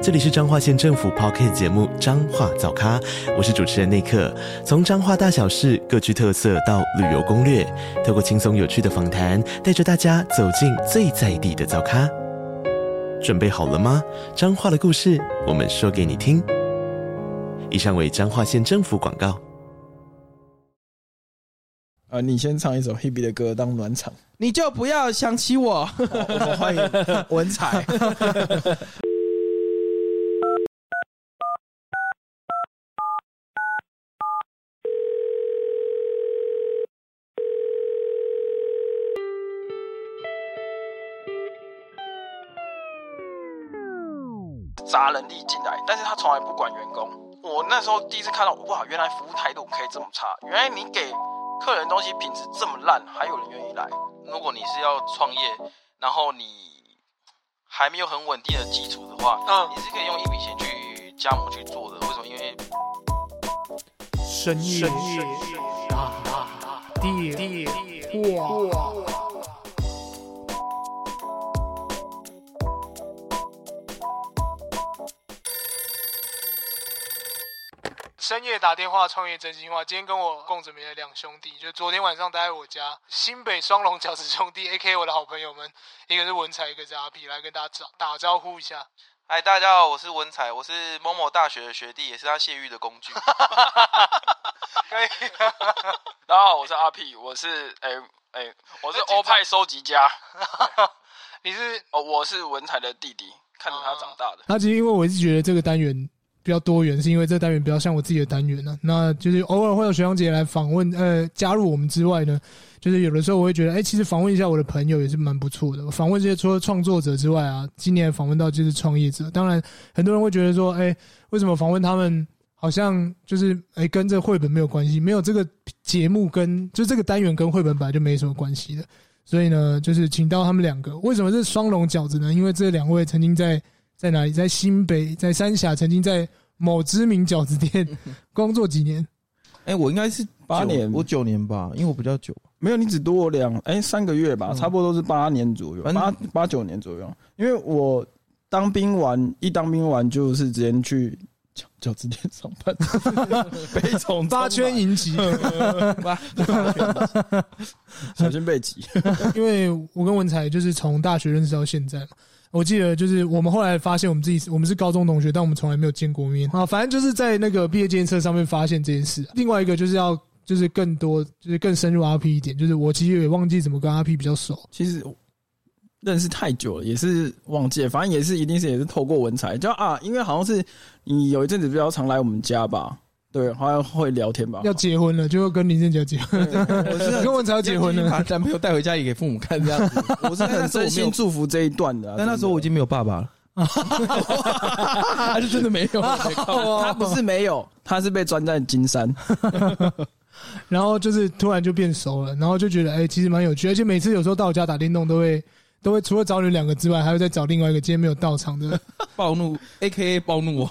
这里是彰化县政府 Podcast 节目《彰化早咖》，我是主持人内克。从彰化大小事各具特色到旅游攻略，透过轻松有趣的访谈，带着大家走进最在地的早咖。准备好了吗？彰化的故事，我们说给你听。以上为彰化县政府广告。啊，你先唱一首 Hebe 的歌当暖场，你就不要想起我。我们欢迎文采。砸人力进来，但是他从来不管员工。我那时候第一次看到，哇，原来服务态度可以这么差，原来你给客人东西品质这么烂，还有人愿意来。如果你是要创业，然后你还没有很稳定的基础的话，嗯，你是可以用一笔钱去加盟去做的。为什么？因为深夜大电话。深夜打电话创业真心话。今天跟我共枕眠的两兄弟，就昨天晚上待在我家，新北双龙饺子兄弟，A.K.A 我的好朋友们，一个是文才，一个是阿 P，来跟大家打打招呼一下。嗨，大家好，我是文才，我是某某大学的学弟，也是他泄欲的工具。可以。大家好，我是阿 P，我是哎哎、欸欸，我是欧派收集家。你是哦，我是文才的弟弟，看着他长大的。那其实因为我一直觉得这个单元。比较多元，是因为这单元比较像我自己的单元呢、那就是偶尔会有学长姐来访问，呃，加入我们之外呢，就是有的时候我会觉得，哎、其实访问一下我的朋友也是蛮不错的。访问这些除了创作者之外啊，今年访问到就是创业者。当然，很多人会觉得说，哎、为什么访问他们好像就是哎、跟这绘本没有关系？没有这个节目跟就这个单元跟绘本本来就没什么关系的。所以呢，就是请到他们两个。为什么是双龙饺子呢？因为这两位曾经在。在哪里？在新北，在三峡，曾经在某知名饺子店 工作几年。哎、欸，我应该是八年，我九年吧，因为我比较久。没有，你只多我两哎三个月吧，差不多都是八年左右，八八九年左右。因为我当兵完，一当兵完就是直接去饺饺子店上班，悲从八圈银级，八小心被挤。因为我跟文才就是从大学认识到现在嘛。我记得就是我们后来发现我们自己我们是高中同学，但我们从来没有见过面啊。反正就是在那个毕业纪念册上面发现这件事。另外一个就是要就是更多就是更深入 RP 一点，就是我其实也忘记怎么跟 RP 比较熟。其实认识太久了，也是忘记了，反正也是一定是也是透过文采，就啊，因为好像是你有一阵子比较常来我们家吧。对，好像会聊天吧。要结婚了，就会跟林正杰结婚。我是 跟文采要结婚了，把男朋友带回家也给父母看这样子。我是很真心祝福这一段的，但那时候我已经没有爸爸了。他是真的没有，他不是没有，他是被装在金山。然后就是突然就变熟了，然后就觉得哎、欸，其实蛮有趣，而且每次有时候到我家打电动，都会都会除了找你们两个之外，还会再找另外一个今天没有到场的暴怒，A.K.A. 暴怒王。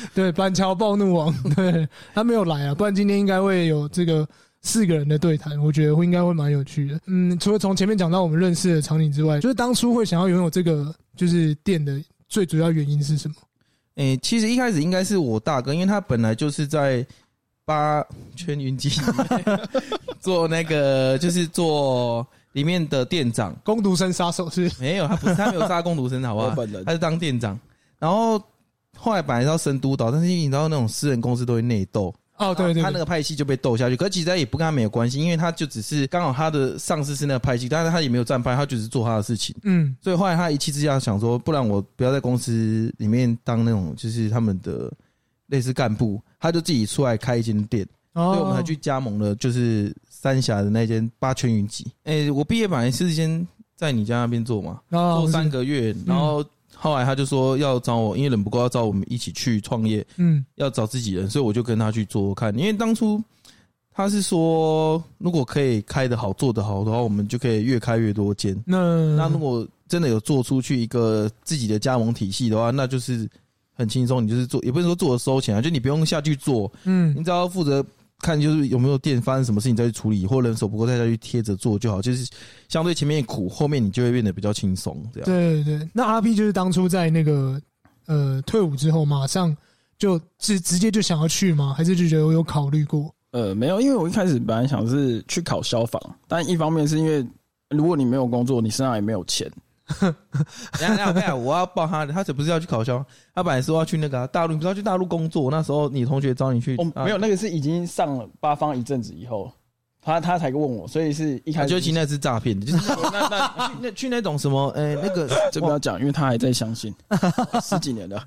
对，板桥暴怒王，对，他没有来啊，不然今天应该会有这个四个人的对谈，我觉得会应该会蛮有趣的。嗯，除了从前面讲到我们认识的场景之外，就是当初会想要拥有这个就是店的最主要原因是什么？诶、欸，其实一开始应该是我大哥，因为他本来就是在八圈云集 做那个，就是做里面的店长，攻读生杀手是？没有，他不是，他没有杀攻读生，好不好？他是当店长，然后。后来本来是要升督导，但是你知道那种私人公司都会内斗哦，对对，他那个派系就被斗下去。可是其实也不跟他没有关系，因为他就只是刚好他的上司是那个派系，但是他也没有站派，他就是做他的事情。嗯，所以后来他一气之下想说，不然我不要在公司里面当那种就是他们的类似干部，他就自己出来开一间店。所以我们还去加盟了，就是三峡的那间八圈云集。诶，我毕业本来是先在你家那边做嘛，做三个月，然后。后来他就说要找我，因为人不够，要找我们一起去创业。嗯，要找自己人，所以我就跟他去做看。因为当初他是说，如果可以开得好、做得好的话，我们就可以越开越多间。那那如果真的有做出去一个自己的加盟体系的话，那就是很轻松。你就是做，也不是说做的收钱啊，就你不用下去做，嗯，你只要负责看，就是有没有店发生什么事情再去处理，或人手不够再再去贴着做就好。就是相对前面苦，后面你就会变得比较轻松。这样。对对对。那阿 P 就是当初在那个呃退伍之后，马上就直直接就想要去吗？还是就觉得我有考虑过？呃，没有，因为我一开始本来想是去考消防，但一方面是因为如果你没有工作，你身上也没有钱。等下等下，我要报他，他这不是要去考消，他本来说要去那个、啊、大陆，不是要去大陆工作。那时候你同学找你去，哦，没有，那个是已经上了八方一阵子以后，他他才问我，所以是一开始就其实那是诈骗的，就是那那去那去那种什么，哎、欸，那个这不要讲，因为他还在相信十几年了。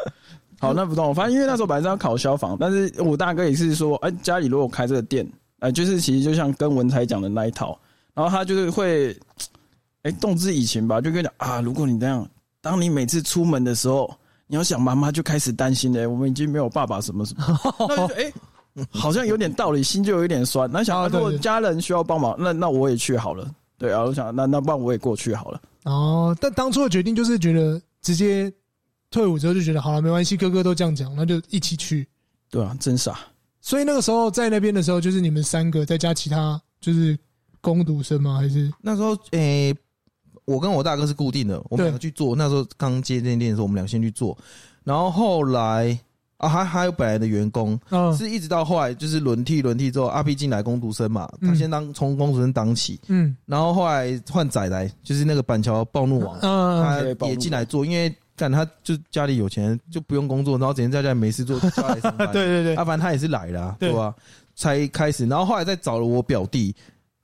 好，那不动。反正因为那时候本来是要考消防，但是我大哥也是说，哎，家里如果开这个店，哎，就是其实就像跟文才讲的那一套，然后他就是会。哎，动之以情吧，就跟你讲啊，如果你这样，当你每次出门的时候，你要想妈妈就开始担心了，我们已经没有爸爸什么什么，那就哎，好像有点道理，心就有一点酸。那想如果家人需要帮忙，那那我也去好了。对啊，我想那那不然我也过去好了。哦，但当初的决定就是觉得直接退伍之后就觉得好了，没关系，哥哥都这样讲，那就一起去。对啊，真傻。所以那个时候在那边的时候，就是你们三个再加其他就是攻读生吗？还是那时候诶？我跟我大哥是固定的，我们两个去做。那时候刚接这间店的时候，我们俩先去做。然后后来啊，还还有本来的员工，是一直到后来就是轮替轮替之后，阿 P 进来工读生嘛，他先当从工读生当起，嗯，然后后来换仔来，就是那个板桥暴怒王，他也进来做，因为但他就家里有钱，就不用工作，然后整天在家里没事做，就来上班。对对对，阿凡他也是来的，对吧？才开始，然后后来再找了我表弟，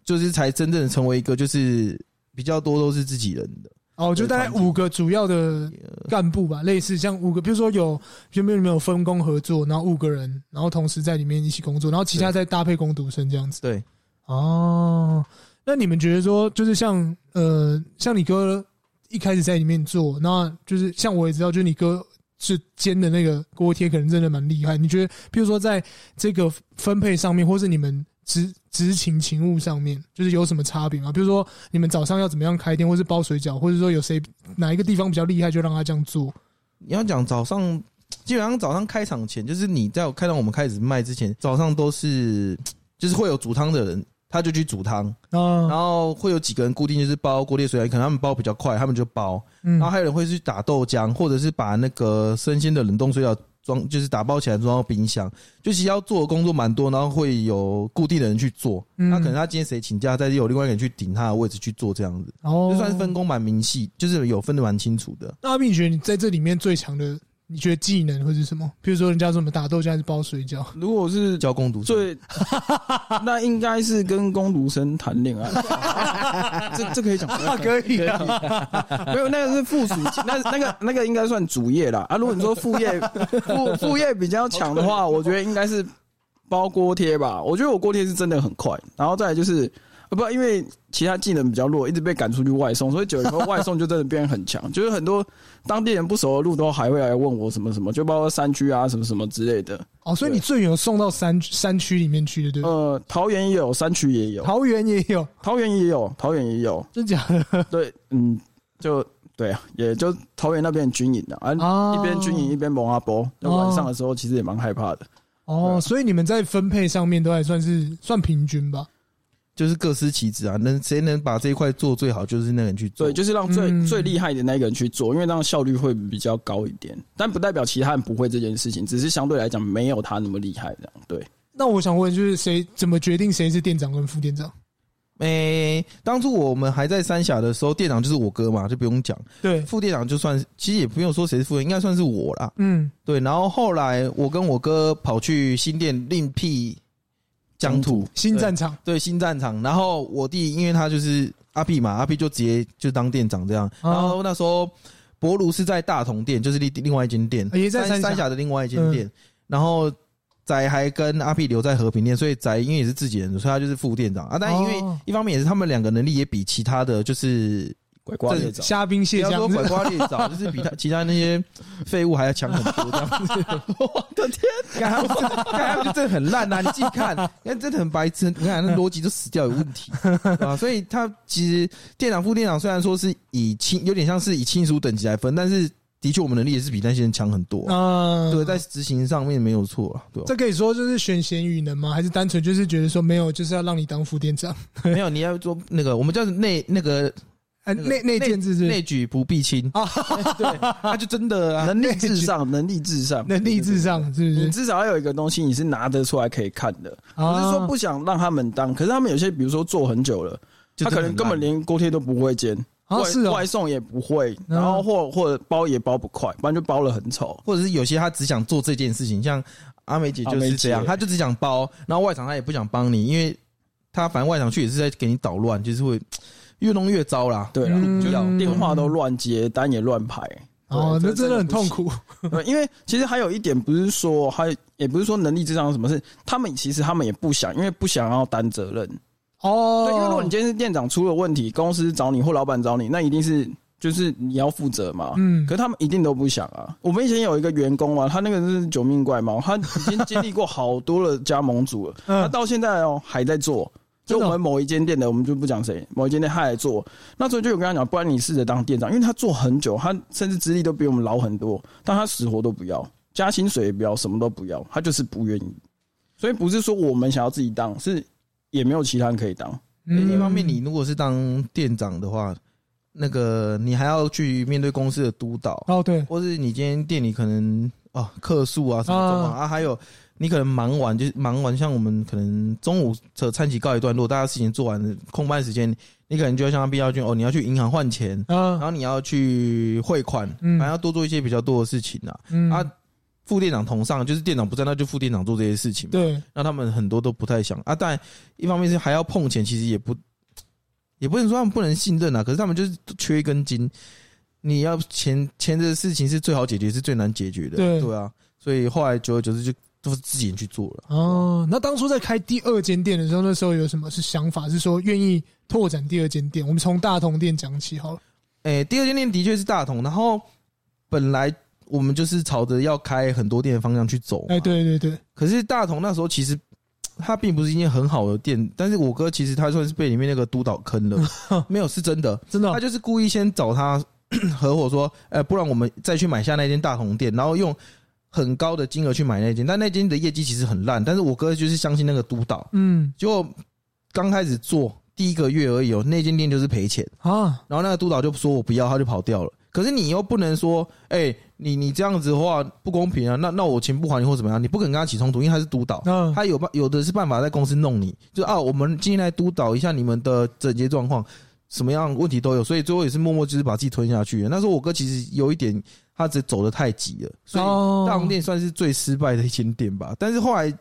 就是才真正成为一个就是。比较多都是自己人的哦，就大概五个主要的干部吧，类似像五个，比如说有有没有分工合作，然后五个人，然后同时在里面一起工作，然后其他再搭配工读生这样子。对，哦，那你们觉得说，就是像呃，像你哥一开始在里面做，那就是像我也知道，就是你哥是煎的那个锅贴，可能真的蛮厉害。你觉得，比如说在这个分配上面，或是你们？执执勤勤务上面，就是有什么差别吗？比如说，你们早上要怎么样开店，或是包水饺，或者说有谁哪一个地方比较厉害，就让他这样做。你要讲早上，基本上早上开场前，就是你在开到我们开始卖之前，早上都是就是会有煮汤的人，他就去煮汤，然后会有几个人固定就是包锅贴水饺，可能他们包比较快，他们就包，然后还有人会去打豆浆，或者是把那个生鲜的冷冻水饺。装就是打包起来装到冰箱，就其实要做的工作蛮多，然后会有固定的人去做。那可能他今天谁请假，再有另外一个人去顶他的位置去做这样子，哦就算是分工蛮明细，就是有分的蛮清楚的。那阿敏你觉得你在这里面最强的？你觉得技能会是什么？比如说人家说什么打豆浆还是包水饺？如果是教工读生，对，那应该是跟工读生谈恋爱。这这可以讲，可以啊。没有，那个是附属，那那个那个应该算主业啦。啊，如果你说副业 副副业比较强的话，我觉得应该是包锅贴吧。我觉得我锅贴是真的很快，然后再来就是。不，因为其他技能比较弱，一直被赶出去外送，所以久了以后外送就真的变得很强。就是很多当地人不熟的路都还会来问我什么什么，就包括山区啊什么什么之类的。哦，所以你最远送到山山区里面去的，对不对？呃，桃园也有，山区也有，桃园也有，桃园也有，桃园也有，真假的？对，嗯，就对啊，也就桃园那边军营的啊，一边军营一边蒙阿波，那晚上的时候其实也蛮害怕的。哦，所以你们在分配上面都还算是算平均吧？就是各司其职啊，能谁能把这一块做最好，就是那个人去做。对，就是让最、嗯、最厉害的那个人去做，因为这样效率会比较高一点。但不代表其他人不会这件事情，只是相对来讲没有他那么厉害这样。对。那我想问，就是谁怎么决定谁是店长跟副店长？诶、欸，当初我们还在三峡的时候，店长就是我哥嘛，就不用讲。对，副店长就算其实也不用说谁是副店，应该算是我啦。嗯，对。然后后来我跟我哥跑去新店另辟。疆土新战场，对新战场。然后我弟，因为他就是阿 P 嘛，阿 P 就直接就当店长这样。然后那时候博卢是在大同店，就是另另外一间店，也在三峡的另外一间店。然后仔还跟阿 P 留在和平店，所以仔因为也是自己人，所以他就是副店长啊。但因为一方面也是他们两个能力也比其他的就是拐瓜裂枣，虾兵蟹将，不要说拐瓜裂枣，就是比他其他那些废物还要强很多这样子。我的天，刚刚刚刚就真的很烂呐！你自己看，你看真的很白痴，你看那逻辑都死掉有问题 啊！所以他其实店长、副店长虽然说是以亲，有点像是以亲属等级来分，但是。的确，我们能力也是比那些人强很多啊。对，在执行上面没有错啊。对，这可以说就是选贤与能吗？还是单纯就是觉得说没有，就是要让你当副店长？没有，你要做那个，我们叫内那个，呃，内内建制是内举不避亲啊。对，他就真的能力至上，能力至上，能力至上，是不是？你至少要有一个东西，你是拿得出来可以看的。不是说不想让他们当，可是他们有些，比如说做很久了，他可能根本连锅贴都不会煎。外外送也不会，然后或或者包也包不快，不然就包了很丑，或者是有些他只想做这件事情，像阿美姐就是这样，他就只想包，然后外场他也不想帮你，因为他反正外场去也是在给你捣乱，就是会越弄越糟啦。对啊，就电话都乱接，单也乱排，哦，那真的很痛苦。因为其实还有一点不是说，还也不是说能力至上什么事，他们其实他们也不想，因为不想要担责任。哦，对，因为如果你今天是店长出了问题，公司找你或老板找你，那一定是就是你要负责嘛。嗯，可是他们一定都不想啊。我们以前有一个员工啊，他那个是九命怪猫，他已经经历过好多的加盟组了，他到现在哦还在做。就我们某一间店的，我们就不讲谁，某一间店他来做。那时候就有跟他讲，不然你试着当店长，因为他做很久，他甚至资历都比我们老很多，但他死活都不要，加薪水也不要，什么都不要，他就是不愿意。所以不是说我们想要自己当，是。也没有其他人可以当。另一方面，你如果是当店长的话，那个你还要去面对公司的督导哦，对，或是你今天店里可能啊客诉啊什么状况啊，还有你可能忙完就是忙完，像我们可能中午的餐期告一段落，大家事情做完了，空班时间，你可能就要像必要君哦，你要去银行换钱，然后你要去汇款，反正要多做一些比较多的事情啊，啊。副店长同上，就是店长不在，那就副店长做这些事情。对，那他们很多都不太想啊。但一方面是还要碰钱，其实也不，也不能说他们不能信任啊。可是他们就是缺一根筋。你要钱钱的事情是最好解决，是最难解决的。对对啊，所以后来久而久之就都是自己人去做了。哦，那当初在开第二间店的时候，那时候有什么是想法？是说愿意拓展第二间店？我们从大同店讲起好了。哎、欸，第二间店的确是大同，然后本来。我们就是朝着要开很多店的方向去走。哎，对对对。可是大同那时候其实它并不是一间很好的店，但是我哥其实他算是被里面那个督导坑了。没有，是真的，真的。他就是故意先找他 合伙说，哎，不然我们再去买下那间大同店，然后用很高的金额去买那间。但那间的业绩其实很烂，但是我哥就是相信那个督导。嗯。结果刚开始做第一个月而已哦，那间店就是赔钱啊。然后那个督导就说我不要，他就跑掉了。可是你又不能说，哎。你你这样子的话不公平啊！那那我钱不还你或怎么样？你不可能跟他起冲突，因为他是督导，嗯他有办有的是办法在公司弄你。就啊，我们今天来督导一下你们的整洁状况，什么样问题都有，所以最后也是默默就是把自己吞下去。那时候我哥其实有一点，他只走的太急了，所以大红店算是最失败的一间店吧。但是后来。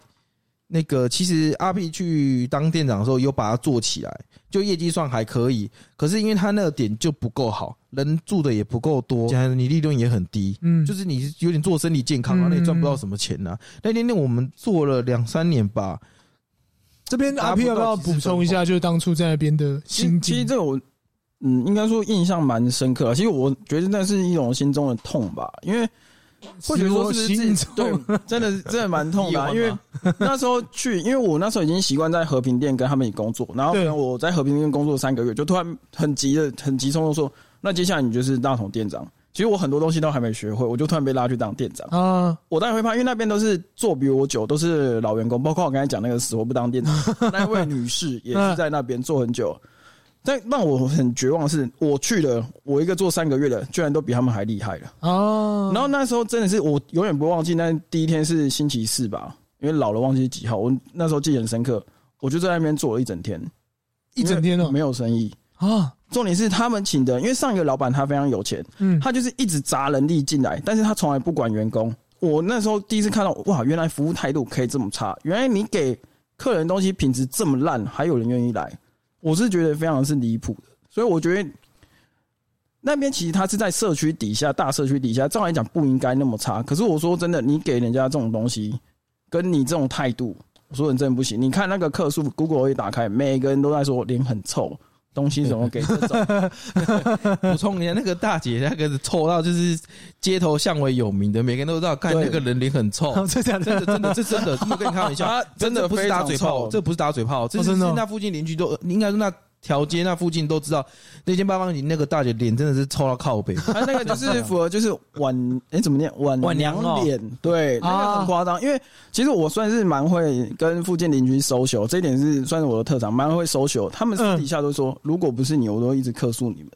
那个其实阿 P 去当店长的时候，有把它做起来，就业绩算还可以。可是因为他那个点就不够好，人住的也不够多，加上你利润也很低，嗯，就是你有点做身体健康啊，那也赚不到什么钱呐。那天店我们做了两三年吧。这边阿 P 要不要补充一下？就是当初在那边的心境。其实这个我，嗯，应该说印象蛮深刻。其实我觉得那是一种心中的痛吧，因为。或者说是自己对，真的真的蛮痛的，啊，因为那时候去，因为我那时候已经习惯在和平店跟他们一起工作，然后我在和平店工作三个月，就突然很急的、很急匆匆说，那接下来你就是大同店长。其实我很多东西都还没学会，我就突然被拉去当店长啊！我当然会怕，因为那边都是做比我久，都是老员工，包括我刚才讲那个死活不当店长 那位女士，也是在那边做很久。但让我很绝望的是，我去了，我一个做三个月的，居然都比他们还厉害了哦。然后那时候真的是我永远不会忘记，那第一天是星期四吧，因为老了忘记几号。我那时候记得很深刻，我就在那边做了一整天，一整天哦，没有生意啊。重点是他们请的，因为上一个老板他非常有钱，嗯，他就是一直砸人力进来，但是他从来不管员工。我那时候第一次看到，哇，原来服务态度可以这么差，原来你给客人东西品质这么烂，还有人愿意来。我是觉得非常是离谱的，所以我觉得那边其实他是在社区底下，大社区底下，照来讲不应该那么差。可是我说真的，你给人家这种东西，跟你这种态度，我说你真的不行。你看那个客诉，Google 一打开，每个人都在说脸很臭，东西怎么给这种？补充一下，那个大姐那个臭到就是街头巷尾有名的，每个人都知道，看那个人脸很臭。真的真的真的，这真的，不跟你开玩笑，真的不是打嘴炮，这不是打嘴炮，这是那附近邻居都应该说那。条街那附近都知道，那间八方里那个大姐脸真的是臭到靠北。她 那个就是 符合就是晚哎、欸、怎么念晚晚娘脸，对，那个很夸张。因为其实我算是蛮会跟附近邻居 social，这一点是算是我的特长，蛮会 social。他们私底下都说，如果不是你，我都一直客诉你们。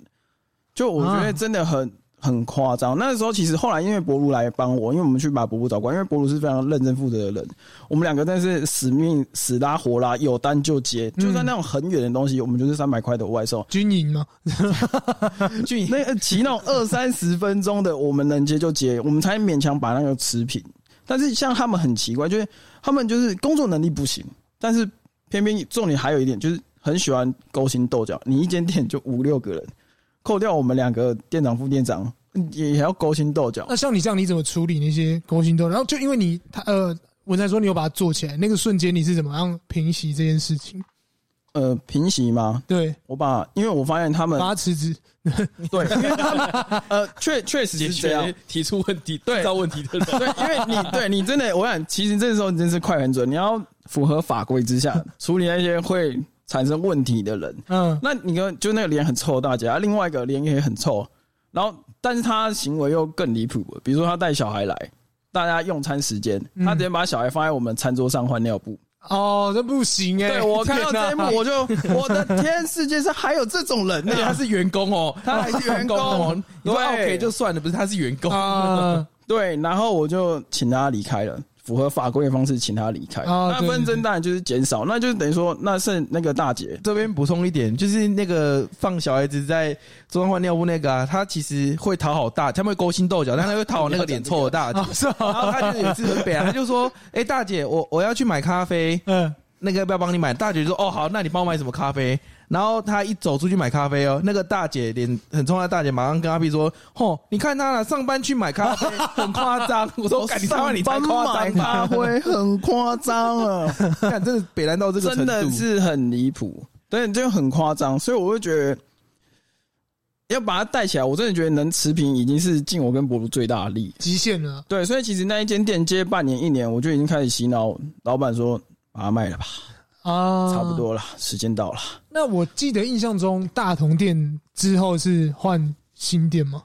就我觉得真的很。很夸张，那个时候其实后来因为博如来帮我，因为我们去把博如找过来，因为博如是非常认真负责的人，我们两个真是死命死拉活拉，有单就接，就算那种很远的东西，我们就是三百块的外送。军营吗？军营那骑那种二三十分钟的，我们能接就接，我们才勉强把那个持平。但是像他们很奇怪，就是他们就是工作能力不行，但是偏偏重点还有一点就是很喜欢勾心斗角。你一间店就五六个人。扣掉我们两个店长、副店长，也还要勾心斗角。那像你这样，你怎么处理那些勾心斗角？然后就因为你他呃，文才说你有把它做起来，那个瞬间你是怎么样平息这件事情？呃，平息吗？对，我把，因为我发现他们把他辞职。对，因为他们呃，确确实是这样提出问题、对造问题的人。对，因为你对你真的，我想其实这时候你真是快很准，你要符合法规之下处理那些会。产生问题的人，嗯，那你看，就那个脸很臭的大姐，另外一个脸也很臭，然后，但是他行为又更离谱，比如说他带小孩来，大家用餐时间，他直接把小孩放在我们餐桌上换尿布，哦，这不行哎！对，我看到这一幕，我就 我的天，世界上还有这种人呢！他是员工哦，他还是员工。哦，对，OK 就算了，不是他是员工。啊，对，然后我就请他离开了。符合法规的方式，请他离开。那纷争当然就是减少，那就是等于说，那剩那个大姐这边补充一点，就是那个放小孩子在桌上换尿布那个啊，他其实会讨好大，他们会勾心斗角，但他会讨好那个脸臭的大姐。是，然后他就有一次很北啊，他就说：“哎，大姐，我我要去买咖啡，嗯，那个要不要帮你买？”大姐就说：“哦，好，那你帮我买什么咖啡？”然后他一走出去买咖啡哦，那个大姐脸很冲的大姐马上跟阿 P 说：“吼，你看他了，上班去买咖啡，很夸张。”我说：“赶紧上班，你才夸张，咖啡很夸张啊！看，真的北烂到这个程度，真的是很离谱，对，就很夸张。所以我会觉得要把它带起来，我真的觉得能持平已经是尽我跟博鲁最大的力极限了。对，所以其实那一间店接半年一年，我就已经开始洗脑老板说，把它卖了吧。啊，差不多了，时间到了。那我记得印象中，大同店之后是换新店吗？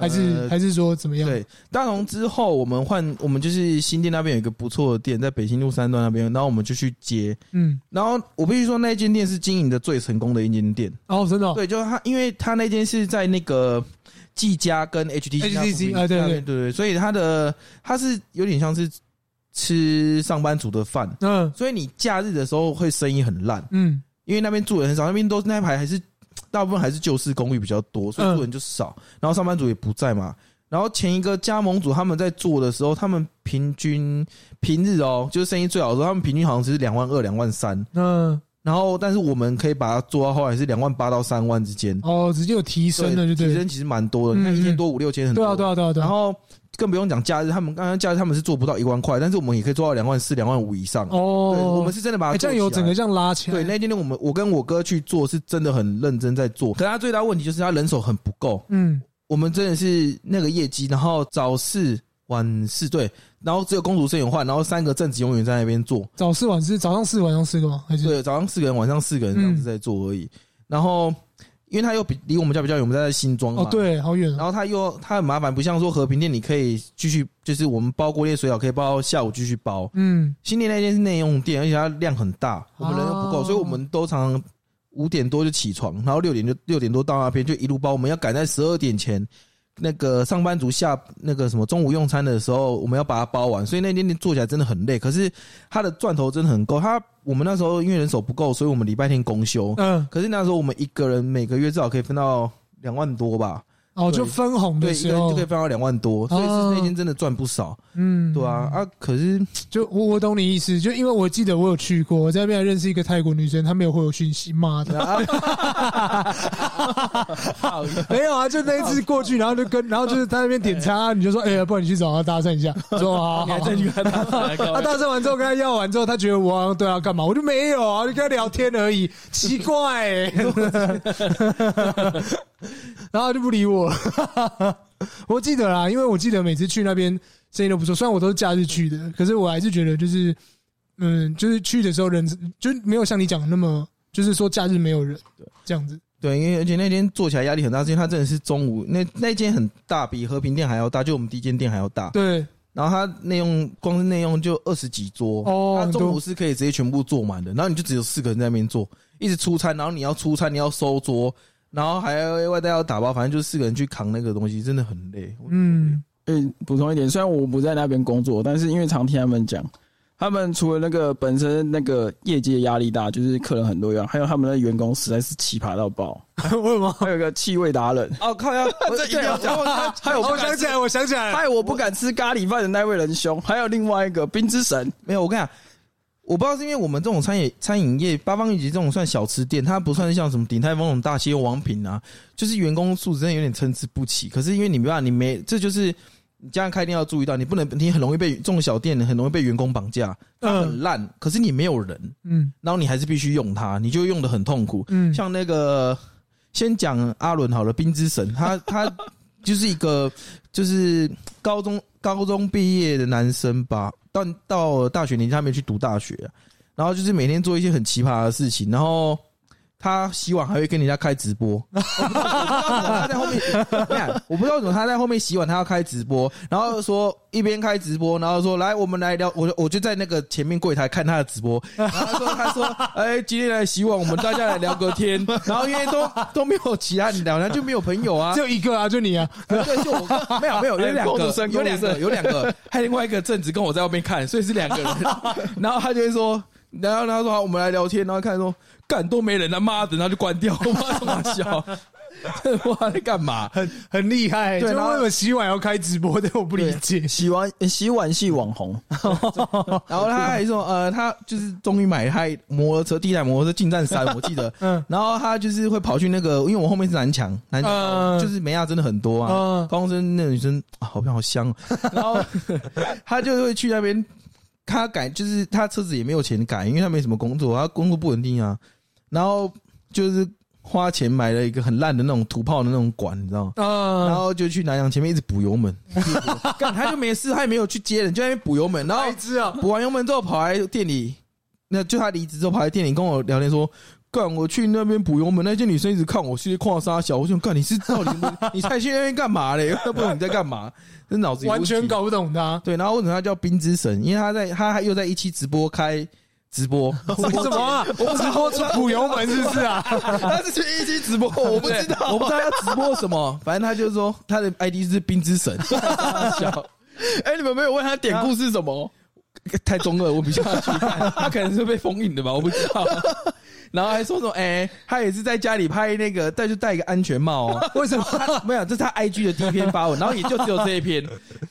还是、呃、还是说怎么样？对，大同之后我们换，我们就是新店那边有一个不错的店，在北新路三段那边，然后我们就去接。嗯，然后我必须说，那间店是经营的最成功的一间店。哦，真的、哦？对，就是他，因为他那间是在那个技嘉跟 HTC 啊，对对对对，所以他的他是有点像是。吃上班族的饭，嗯，所以你假日的时候会生意很烂，嗯，因为那边住人很少，那边都那排还是大部分还是旧式公寓比较多，所以住人就少，然后上班族也不在嘛。然后前一个加盟组他们在做的时候，他们平均平日哦，就是生意最好的时候，他们平均好像只是两万二、两万三，嗯，然后但是我们可以把它做到后来是两万八到三万之间，哦，直接有提升了，就对，提升其实蛮多的，你看一天多五六千，很多，对啊，对啊，对啊，然后。更不用讲假日，他们刚刚假日他们是做不到一万块，但是我们也可以做到两万四、两万五以上。哦，对，我们是真的把它这样有整个这样拉起来。对，那天呢，我们我跟我哥去做，是真的很认真在做。可是他最大问题就是他人手很不够。嗯，我们真的是那个业绩，然后早四晚四，对，然后只有公主生有换，然后三个正职永远在那边做。早四晚四，早上四晚上四个吗？还是对，早上四个人，晚上四个人这样子在做而已。嗯、然后。因为他又比离我们家比较远，我们在新庄嘛。哦，对，好远。然后他又他很麻烦，不像说和平店，你可以继续，就是我们包锅贴水饺可以包到下午继续包。嗯，新店那间是内用店，而且它量很大，我们人又不够，所以我们都常常五点多就起床，然后六点就六点多到那边就一路包，我们要赶在十二点前。那个上班族下那个什么中午用餐的时候，我们要把它包完，所以那天天做起来真的很累。可是它的赚头真的很够。他我们那时候因为人手不够，所以我们礼拜天公休。嗯。可是那时候我们一个人每个月至少可以分到两万多吧。哦，就分红的时候。就可以分到两万多，所以是那天真的赚不少。嗯，对啊，啊，可是就我我懂你意思，就因为我记得我有去过，我在那边认识一个泰国女生，她没有回我讯息，妈的，没有啊，就那一次过去，然后就跟，然后就是在那边点餐，你就说，哎呀，不然你去找她搭讪一下，说好，你去看他，他搭讪完之后跟她要完之后，她觉得我好像对啊干嘛，我就没有啊，就跟她聊天而已，奇怪、欸，然后就不理我。我记得啦，因为我记得每次去那边生意都不错，虽然我都是假日去的，可是我还是觉得就是，嗯，就是去的时候人就没有像你讲的那么，就是说假日没有人，这样子。对，因为而且那天做起来压力很大，是因为它真的是中午那那间很大，比和平店还要大，就我们第一间店还要大。对。然后它内用光是内用就二十几桌，哦，他中午是可以直接全部坐满的，然后你就只有四个人在那边坐，一直出餐，然后你要出餐，你要收桌。然后还要外带要打包，反正就四个人去扛那个东西，真的很累。嗯，诶，补充一点，虽然我不在那边工作，但是因为常听他们讲，他们除了那个本身那个业绩压力大，就是客人很多样，还有他们的员工实在是奇葩到爆。为什么？还有个气味达人。哦靠呀！这一定要讲。还有，我想起来，我想起来，还有我不敢吃咖喱饭的那位仁兄，还有另外一个冰之神。没有，我跟你讲。我不知道是因为我们这种餐饮餐饮业八方云集这种算小吃店，它不算是像什么鼎泰丰那种大西王品啊，就是员工素质真的有点参差不齐。可是因为你没办法，你没这就是你这样开店要注意到，你不能你很容易被这种小店很容易被员工绑架，它很烂，可是你没有人，嗯，然后你还是必须用它，你就用的很痛苦，嗯，像那个先讲阿伦好了，冰之神，他他就是一个就是高中高中毕业的男生吧。但到大学年纪，他没去读大学，然后就是每天做一些很奇葩的事情，然后。他洗碗还会跟人家开直播，我不知道他在后面，我不知道为什么他在后面洗碗，他要开直播，然后说一边开直播，然后说来我们来聊，我我就在那个前面柜台看他的直播，然后他说他说哎今天来洗碗，我们大家来聊个天，然后因为都都没有其他人聊，然后就没有朋友啊，就一个啊，就你啊，对，就我没有没有有两个 有两个有两个，还有另外一个正直跟我在外面看，所以是两个人，然后他就会说，然后他说好，我们来聊天，然后看说。干都没人，他妈的，然后就关掉，我妈这么笑，我，在干嘛？很很厉害，对，然后为什么洗碗要开直播的？我不理解。洗碗洗碗系网红，然后他还说，呃，他就是终于买一台摩托车，第一台摩托车进站三，我记得。嗯。然后他就是会跑去那个，因为我后面是南墙，南墙就是美亚真的很多啊。高中生那个女生啊，好漂亮，好香。然后他就会去那边，他改就是他车子也没有钱改，因为他没什么工作，他工作不稳定啊。然后就是花钱买了一个很烂的那种土炮的那种管，你知道吗？嗯。然后就去南阳前面一直补油门，干他就没事，他也没有去接人，就在那边补油门。然后补完油门之后跑来店里，那就他离职之后跑来店里跟我聊天说：“干，我去那边补油门，那些女生一直看我，是跨沙小。”我想干，你是到底 你才去那边干嘛嘞？都 不懂你在干嘛，这脑子完全搞不懂他。对，然后为什么他叫冰之神？因为他在他还又在一期直播开。直播？为什么啊？我不直播出补油门是不是啊？他是去一期直播，我不知道，我不知道要直播什么。反正他就说他的 ID 是冰之神。笑哎，你们没有问他典故是什么？太中二，我比较去看。他可能是被封印的吧，我不知道。然后还说说，哎，他也是在家里拍那个，但就戴一个安全帽哦。为什么？没有，这是他 IG 的第一篇发文，然后也就只有这一篇，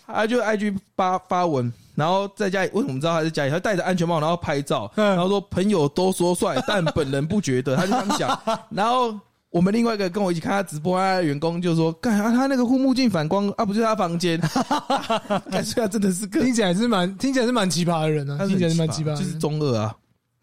他就 IG 发发文。然后在家里，为什么知道他在家里？他戴着安全帽，然后拍照，然后说朋友都说帅，但本人不觉得。他就这样讲。然后我们另外一个跟我一起看他直播，他的员工就说：“干啊，他那个护目镜反光啊，不是他房间。”感觉他真的是个听起来是蛮听起来是蛮奇葩的人啊，听起来是蛮奇葩，就是中二啊，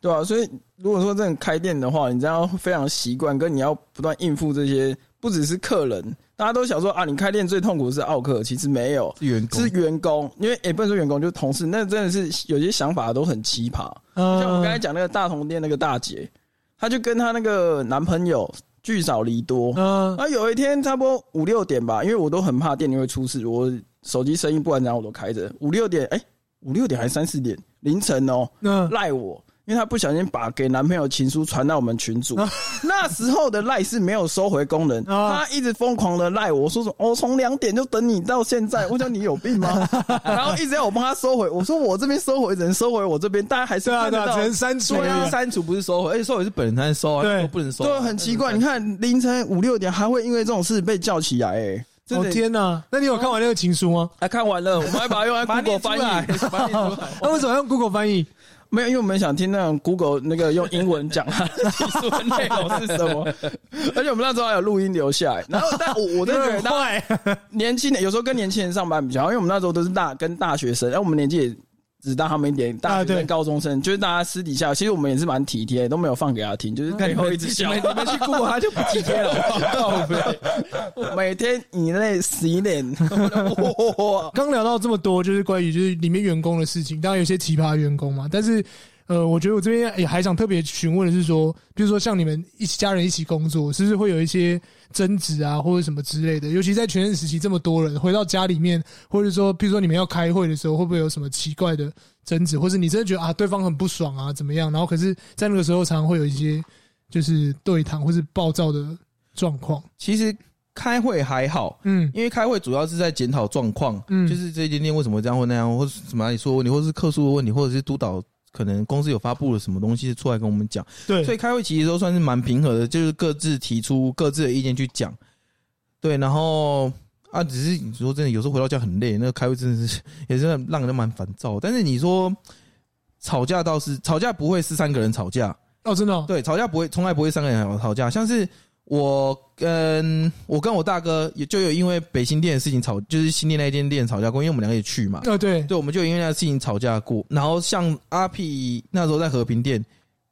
对啊。所以如果说真的开店的话，你这样非常习惯，跟你要不断应付这些，不只是客人。大家都想说啊，你开店最痛苦的是奥客，其实没有，员工是员工，因为也不能说员工，就是同事，那真的是有些想法都很奇葩。像我刚才讲那个大同店那个大姐，她就跟她那个男朋友聚少离多。嗯，啊，有一天差不多五六点吧，因为我都很怕店里会出事，我手机声音不管怎样我都开着。五六点，哎，五六点还是三四点凌晨哦，赖我。因为她不小心把给男朋友情书传到我们群组，啊、那时候的赖是没有收回功能，她、啊、一直疯狂的赖我说说，我从两点就等你到现在，我想你有病吗？然后一直要我帮他收回，我说我这边收回只能收回我这边，大家还是看得到，只能删除，删除不是收回，而且收回是本人才能收啊，对，不能收，对，很奇怪，你看凌晨五六点还会因为这种事被叫起来、欸，哦天哪！那你有看完那个情书吗？啊，看完了，我们还把它用来 Google。翻译 那为什么用 Google 翻译？没有，因为我们想听那种 Google 那个用英文讲它技术的内容是什么。而且我们那时候还有录音留下来。然后，但我我真的觉得，年轻人有时候跟年轻人上班比较好，因为我们那时候都是大跟大学生，然后我们年纪也。只当他们一点大学生、高中生，就是大家私底下，其实我们也是蛮体贴，都没有放给他听，就是背后一直笑。你们去过他就不体贴了。每天以泪洗脸。刚聊到这么多，就是关于就是里面员工的事情，当然有些奇葩员工嘛，但是。呃，我觉得我这边也还想特别询问的是说，比如说像你们一起家人一起工作，是不是会有一些争执啊，或者什么之类的？尤其在全盛时期这么多人回到家里面，或者说，比如说你们要开会的时候，会不会有什么奇怪的争执，或是你真的觉得啊对方很不爽啊怎么样？然后可是，在那个时候常常会有一些就是对谈或是暴躁的状况。其实开会还好，嗯，因为开会主要是在检讨状况，嗯，就是这间店为什么这样或那样，或是什么哪里出问题，或是客诉的问题，或者是督导。可能公司有发布了什么东西出来跟我们讲，对，所以开会其实都算是蛮平和的，就是各自提出各自的意见去讲，对，然后啊，只是你说真的，有时候回到家很累，那个开会真的是 也是让人蛮烦躁。但是你说吵架倒是吵架不会是三个人吵架。哦，真的，对，吵架不会，从来不会三个人吵架，像是。我跟我跟我大哥也就有因为北新店的事情吵，就是新店那间店吵架过，因为我们两个也去嘛。啊，对，对，我们就因为那个事情吵架过。然后像阿 P 那时候在和平店，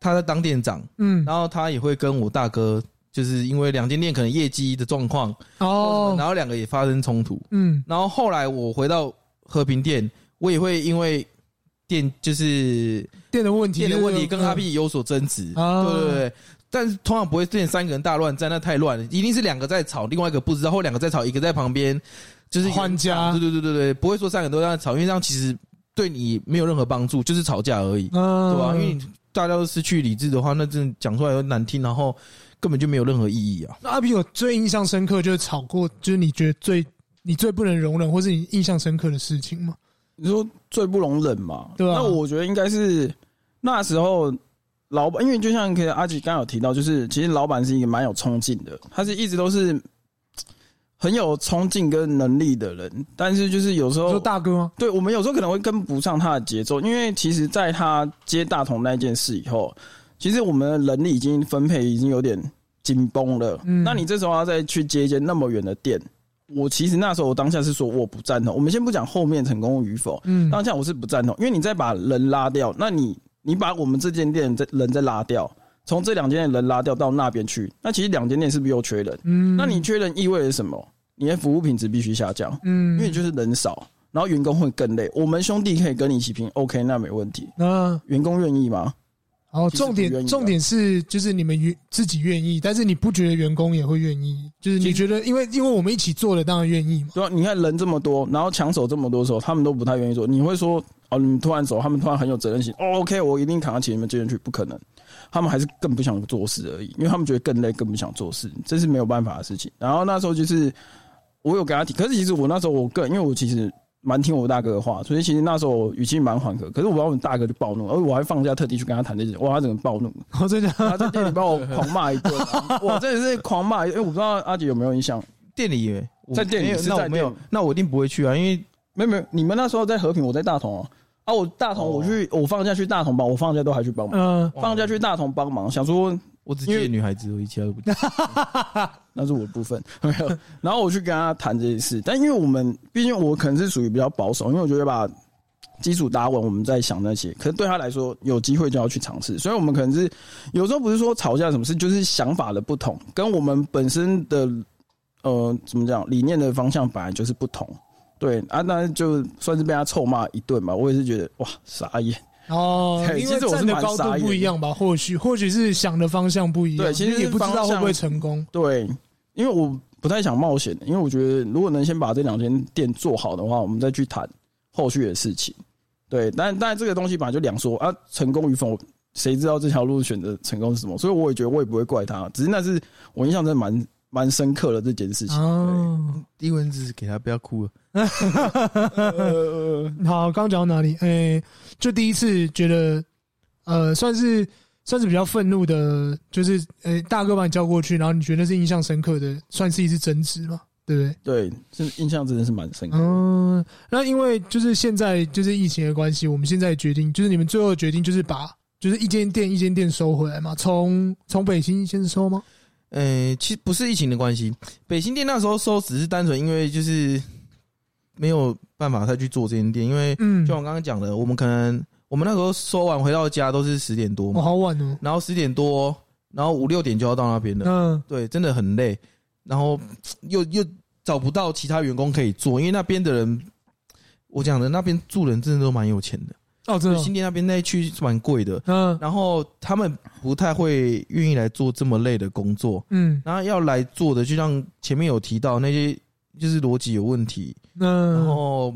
他在当店长，嗯，然后他也会跟我大哥，就是因为两间店可能业绩的状况哦，然后两个也发生冲突，嗯，然后后来我回到和平店，我也会因为店就是店的问题，店的问题跟阿 P 有所争执，对对对。但是通常不会出现三个人大乱战，那太乱了。一定是两个在吵，另外一个不知道，或两个在吵，一个在旁边，就是换家。对对对对对，不会说三个人都在吵，因为这样其实对你没有任何帮助，就是吵架而已，嗯、对吧？因为大家都失去理智的话，那真的讲出来又难听，然后根本就没有任何意义啊。那阿 P 我最印象深刻就是吵过，就是你觉得最你最不能容忍，或是你印象深刻的事情吗？你说最不容忍嘛？对啊。那我觉得应该是那时候。老板，因为就像可能阿吉刚刚有提到，就是其实老板是一个蛮有冲劲的，他是一直都是很有冲劲跟能力的人，但是就是有时候，说大哥吗？对，我们有时候可能会跟不上他的节奏，因为其实在他接大同那件事以后，其实我们的人力已经分配已经有点紧绷了。嗯，那你这时候要再去接一间那么远的店，我其实那时候我当下是说我不赞同。我们先不讲后面成功与否，嗯，当下我是不赞同，因为你再把人拉掉，那你。你把我们这间店的人再拉掉，从这两间的人拉掉到那边去，那其实两间店是不是又缺人？嗯，那你缺人意味着什么？你的服务品质必须下降，嗯，因为就是人少，然后员工会更累。我们兄弟可以跟你一起拼，OK，那没问题。那员工愿意吗？哦，重点重点是就是你们愿自己愿意，但是你不觉得员工也会愿意？就是你觉得，因为因为我们一起做的，当然愿意嘛。对啊，你看人这么多，然后抢手这么多的时候，他们都不太愿意做。你会说？哦，你们突然走，他们突然很有责任心。哦，OK，我一定扛得起你们这边去，不可能。他们还是更不想做事而已，因为他们觉得更累，更不想做事，这是没有办法的事情。然后那时候就是我有跟他提，可是其实我那时候我个人，因为我其实蛮听我大哥的话，所以其实那时候语气蛮缓和。可是我不知道我大哥就暴怒，而我还放假特地去跟他谈这件事，哇，他整个暴怒，我真的他在店里把我狂骂一顿，我真的是狂骂。因为我不知道阿杰有没有印象，店里在店里是在没有，那我一定不会去啊，因为没有没有，你们那时候在和平，我在大同哦。啊！我大同，我去，我放假去大同帮，我放假都还去帮忙。嗯，放假去大同帮忙，想说我只接女孩子，我一切都不接。那是我的部分没有。然后我去跟他谈这件事，但因为我们毕竟我可能是属于比较保守，因为我觉得把基础打稳，我们在想那些。可是对他来说，有机会就要去尝试，所以我们可能是有时候不是说吵架什么事，就是想法的不同，跟我们本身的呃怎么讲理念的方向本来就是不同。对啊，那就算是被他臭骂一顿吧。我也是觉得哇，傻眼哦。因为站的高度不一样吧？或许或许是想的方向不一样。对，其实也不知道会不会成功。对，因为我不太想冒险，因为我觉得如果能先把这两间店做好的话，我们再去谈后续的事情。对，但但这个东西本来就两说啊，成功与否，谁知道这条路选择成功是什么？所以我也觉得我也不会怪他，只是那是我印象真的蛮。蛮深刻的这件事情。哦，低温子给他不要哭了。好，刚讲到哪里？哎、欸，就第一次觉得，呃，算是算是比较愤怒的，就是呃、欸，大哥把你叫过去，然后你觉得是印象深刻的，算是一次争执嘛？对不对？对，是印象真的是蛮深刻。嗯，那因为就是现在就是疫情的关系，我们现在决定就是你们最后的决定就是把就是一间店一间店收回来嘛？从从北京先收吗？呃，其实不是疫情的关系，北新店那时候收只是单纯因为就是没有办法再去做这间店，因为嗯，就我刚刚讲的，我们可能我们那时候收完回到家都是十点多嘛，哦，好晚哦，然后十点多，然后五六点就要到那边了，嗯，对，真的很累。然后又又找不到其他员工可以做，因为那边的人，我讲的那边住人真的都蛮有钱的哦，真的。新店那边那一区是蛮贵的，嗯。然后他们不太会愿意来做这么累的工作，嗯。然后要来做的，就像前面有提到那些，就是逻辑有问题，嗯。然后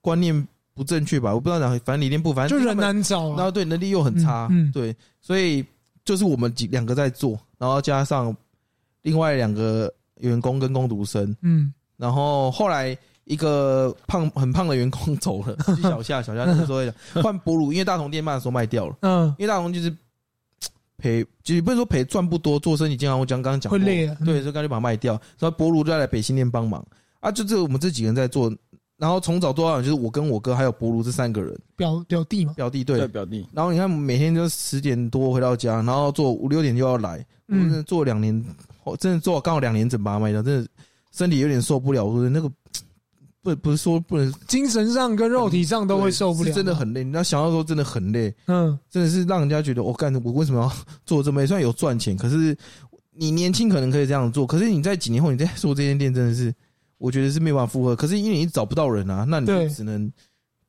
观念不正确吧？我不知道讲，反正理念不，反正就人难找。然后对能力又很差，嗯，对。所以就是我们几两个在做，然后加上。另外两个员工跟工读生，嗯，然后后来一个胖很胖的员工走了，小夏小夏那时候换博鲁，因为大同店卖的时候卖掉了，嗯，因为大同就是 赔，就是不是说赔赚不多，做生意经常我讲刚刚讲会累啊，对，所以干脆把它卖掉，所以博鲁就要来北新店帮忙。啊，就这我们这几个人在做，然后从早做到晚，就是我跟我哥还有博鲁这三个人，表表弟嘛，表弟对，表弟，然后你看每天就十点多回到家，然后做五六点就要来，嗯，做两年。我真的做刚好两年整把它卖掉，真的身体有点受不了。我说那个不不是说不能，精神上跟肉体上都会受不了，真的很累。你要想到说真的很累，嗯，真的是让人家觉得我干我为什么要做这么累？虽然有赚钱，可是你年轻可能可以这样做，可是你在几年后你再做这间店，真的是我觉得是没办法负荷。可是因为你找不到人啊，那你就只能。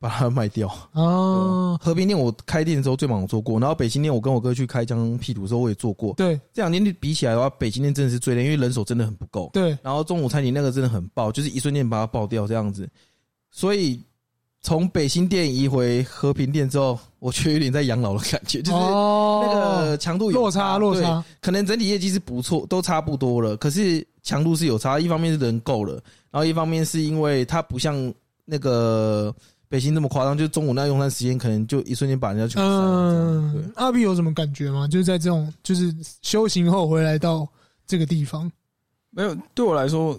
把它卖掉哦。和平店我开店的时候最忙，我做过。然后北新店我跟我哥去开疆辟土的时候我也做过。对，这两天比起来的话，北新店真的是最累，因为人手真的很不够。对，然后中午餐厅那个真的很爆，就是一瞬间把它爆掉这样子。所以从北新店移回和平店之后，我却有点在养老的感觉，就是那个强度有落差，落差。可能整体业绩是不错，都差不多了，可是强度是有差。一方面是人够了，然后一方面是因为它不像那个。北京这么夸张，就中午那用餐时间，可能就一瞬间把人家全杀了。嗯，阿 B 有什么感觉吗？就是在这种就是修行后回来到这个地方，没有对我来说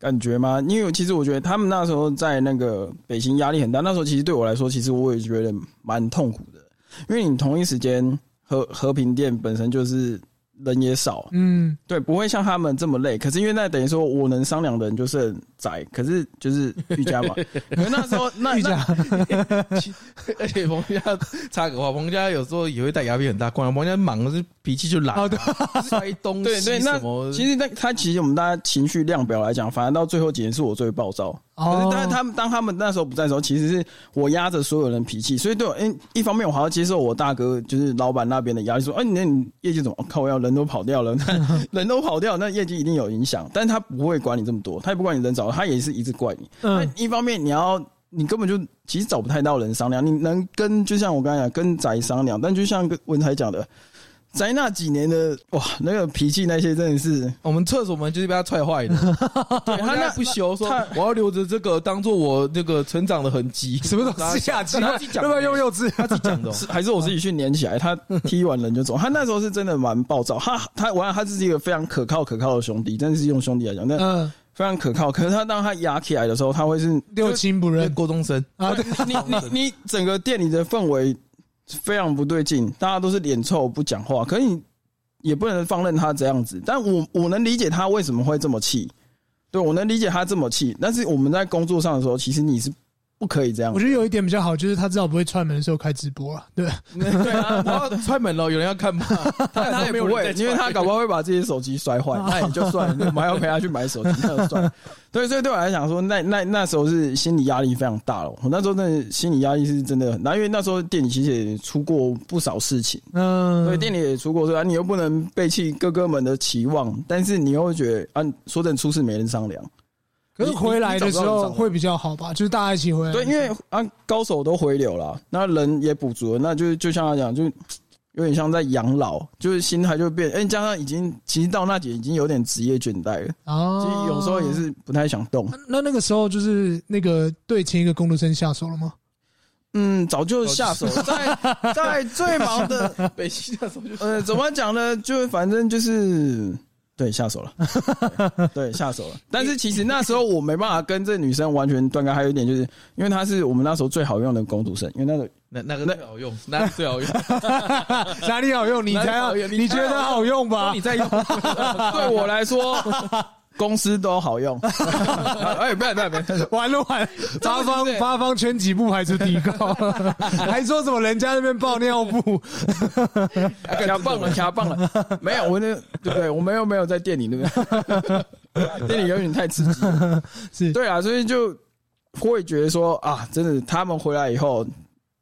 感觉吗？因为其实我觉得他们那时候在那个北京压力很大。那时候其实对我来说，其实我也觉得蛮痛苦的，因为你同一时间和和平店本身就是。人也少，嗯，对，不会像他们这么累。可是因为那等于说我能商量的人就是宅，可是就是瑜伽嘛。可是那时候那瑜伽，而 且彭家插个话，彭家有时候也会带压力很大，过来彭家忙的是脾气就懒，摔东西。对对，那其实那他其实我们大家情绪量表来讲，反而到最后几年是我最暴躁。可是，但是他们当他们那时候不在的时候，其实是我压着所有人脾气，所以对我，哎，一方面我还要接受我大哥就是老板那边的压力，说，哎，那你业绩怎么？靠，我要人都跑掉了，人都跑掉，那业绩一定有影响。但是他不会管你这么多，他也不管你人找，他也是一直怪你。嗯，一方面你要，你根本就其实找不太到人商量，你能跟就像我刚才讲跟宅商量，但就像跟文台讲的。在那几年的哇，那个脾气那些真的是，我们厕所门就是被他踹坏的。对，他那不修，说我要留着这个当做我那个成长的痕迹。什么东西下级？他自己讲？要不要用幼稚？他自己讲的，还是我自己去粘起来？他踢完人就走。他那时候是真的蛮暴躁。他他完，他是一个非常可靠可靠的兄弟，真的是用兄弟来讲，那非常可靠。可是他当他压起来的时候，他会是六亲不认，郭东升啊。你你你整个店里的氛围。非常不对劲，大家都是脸臭不讲话，可你也不能放任他这样子。但我我能理解他为什么会这么气，对，我能理解他这么气。但是我们在工作上的时候，其实你是。不可以这样。我觉得有一点比较好，就是他至少不会串门的时候开直播了。对，对啊，然后串门了，有人要看吗？他 他也不会，因为他搞不好会把这些手机摔坏，那也就算了，我们还要陪他去买手机，那就算了。对，所以对我来讲说，那那那时候是心理压力非常大了。我那时候那心理压力是真的很大，因为那时候店里其实也出过不少事情，嗯，所以店里也出过事啊。你又不能背弃哥哥们的期望，但是你又会觉得啊，说真的，出事没人商量。可是回来的时候会比较好吧？就是大家一起回来。对，因为啊，高手都回流了，那人也补足了，那就就像他讲，就有点像在养老，就是心态就变。哎，加上已经其实到那节已经有点职业倦怠了哦，其实有时候也是不太想动。那那个时候就是那个对前一个工读生下手了吗？嗯，早就下手，在在最忙的北新的时候就呃，怎么讲呢？就反正就是。对，下手了，对，下手了。但是其实那时候我没办法跟这女生完全断开，还有一点就是因为她是我们那时候最好用的工读生，因为那个那那个最好用，那最好用，哪里好用？你才要，你觉得好用吧？你在用，对我来说。公司都好用，哎，不要不要不要，完了完了，八方八方圈几不排除提高，还说什么人家那边爆尿布，卡棒了卡棒了，没有我那对不对？我们又没有在店里对不对？店里有点太刺激，是。对啊，所以就会觉得说啊，真的他们回来以后，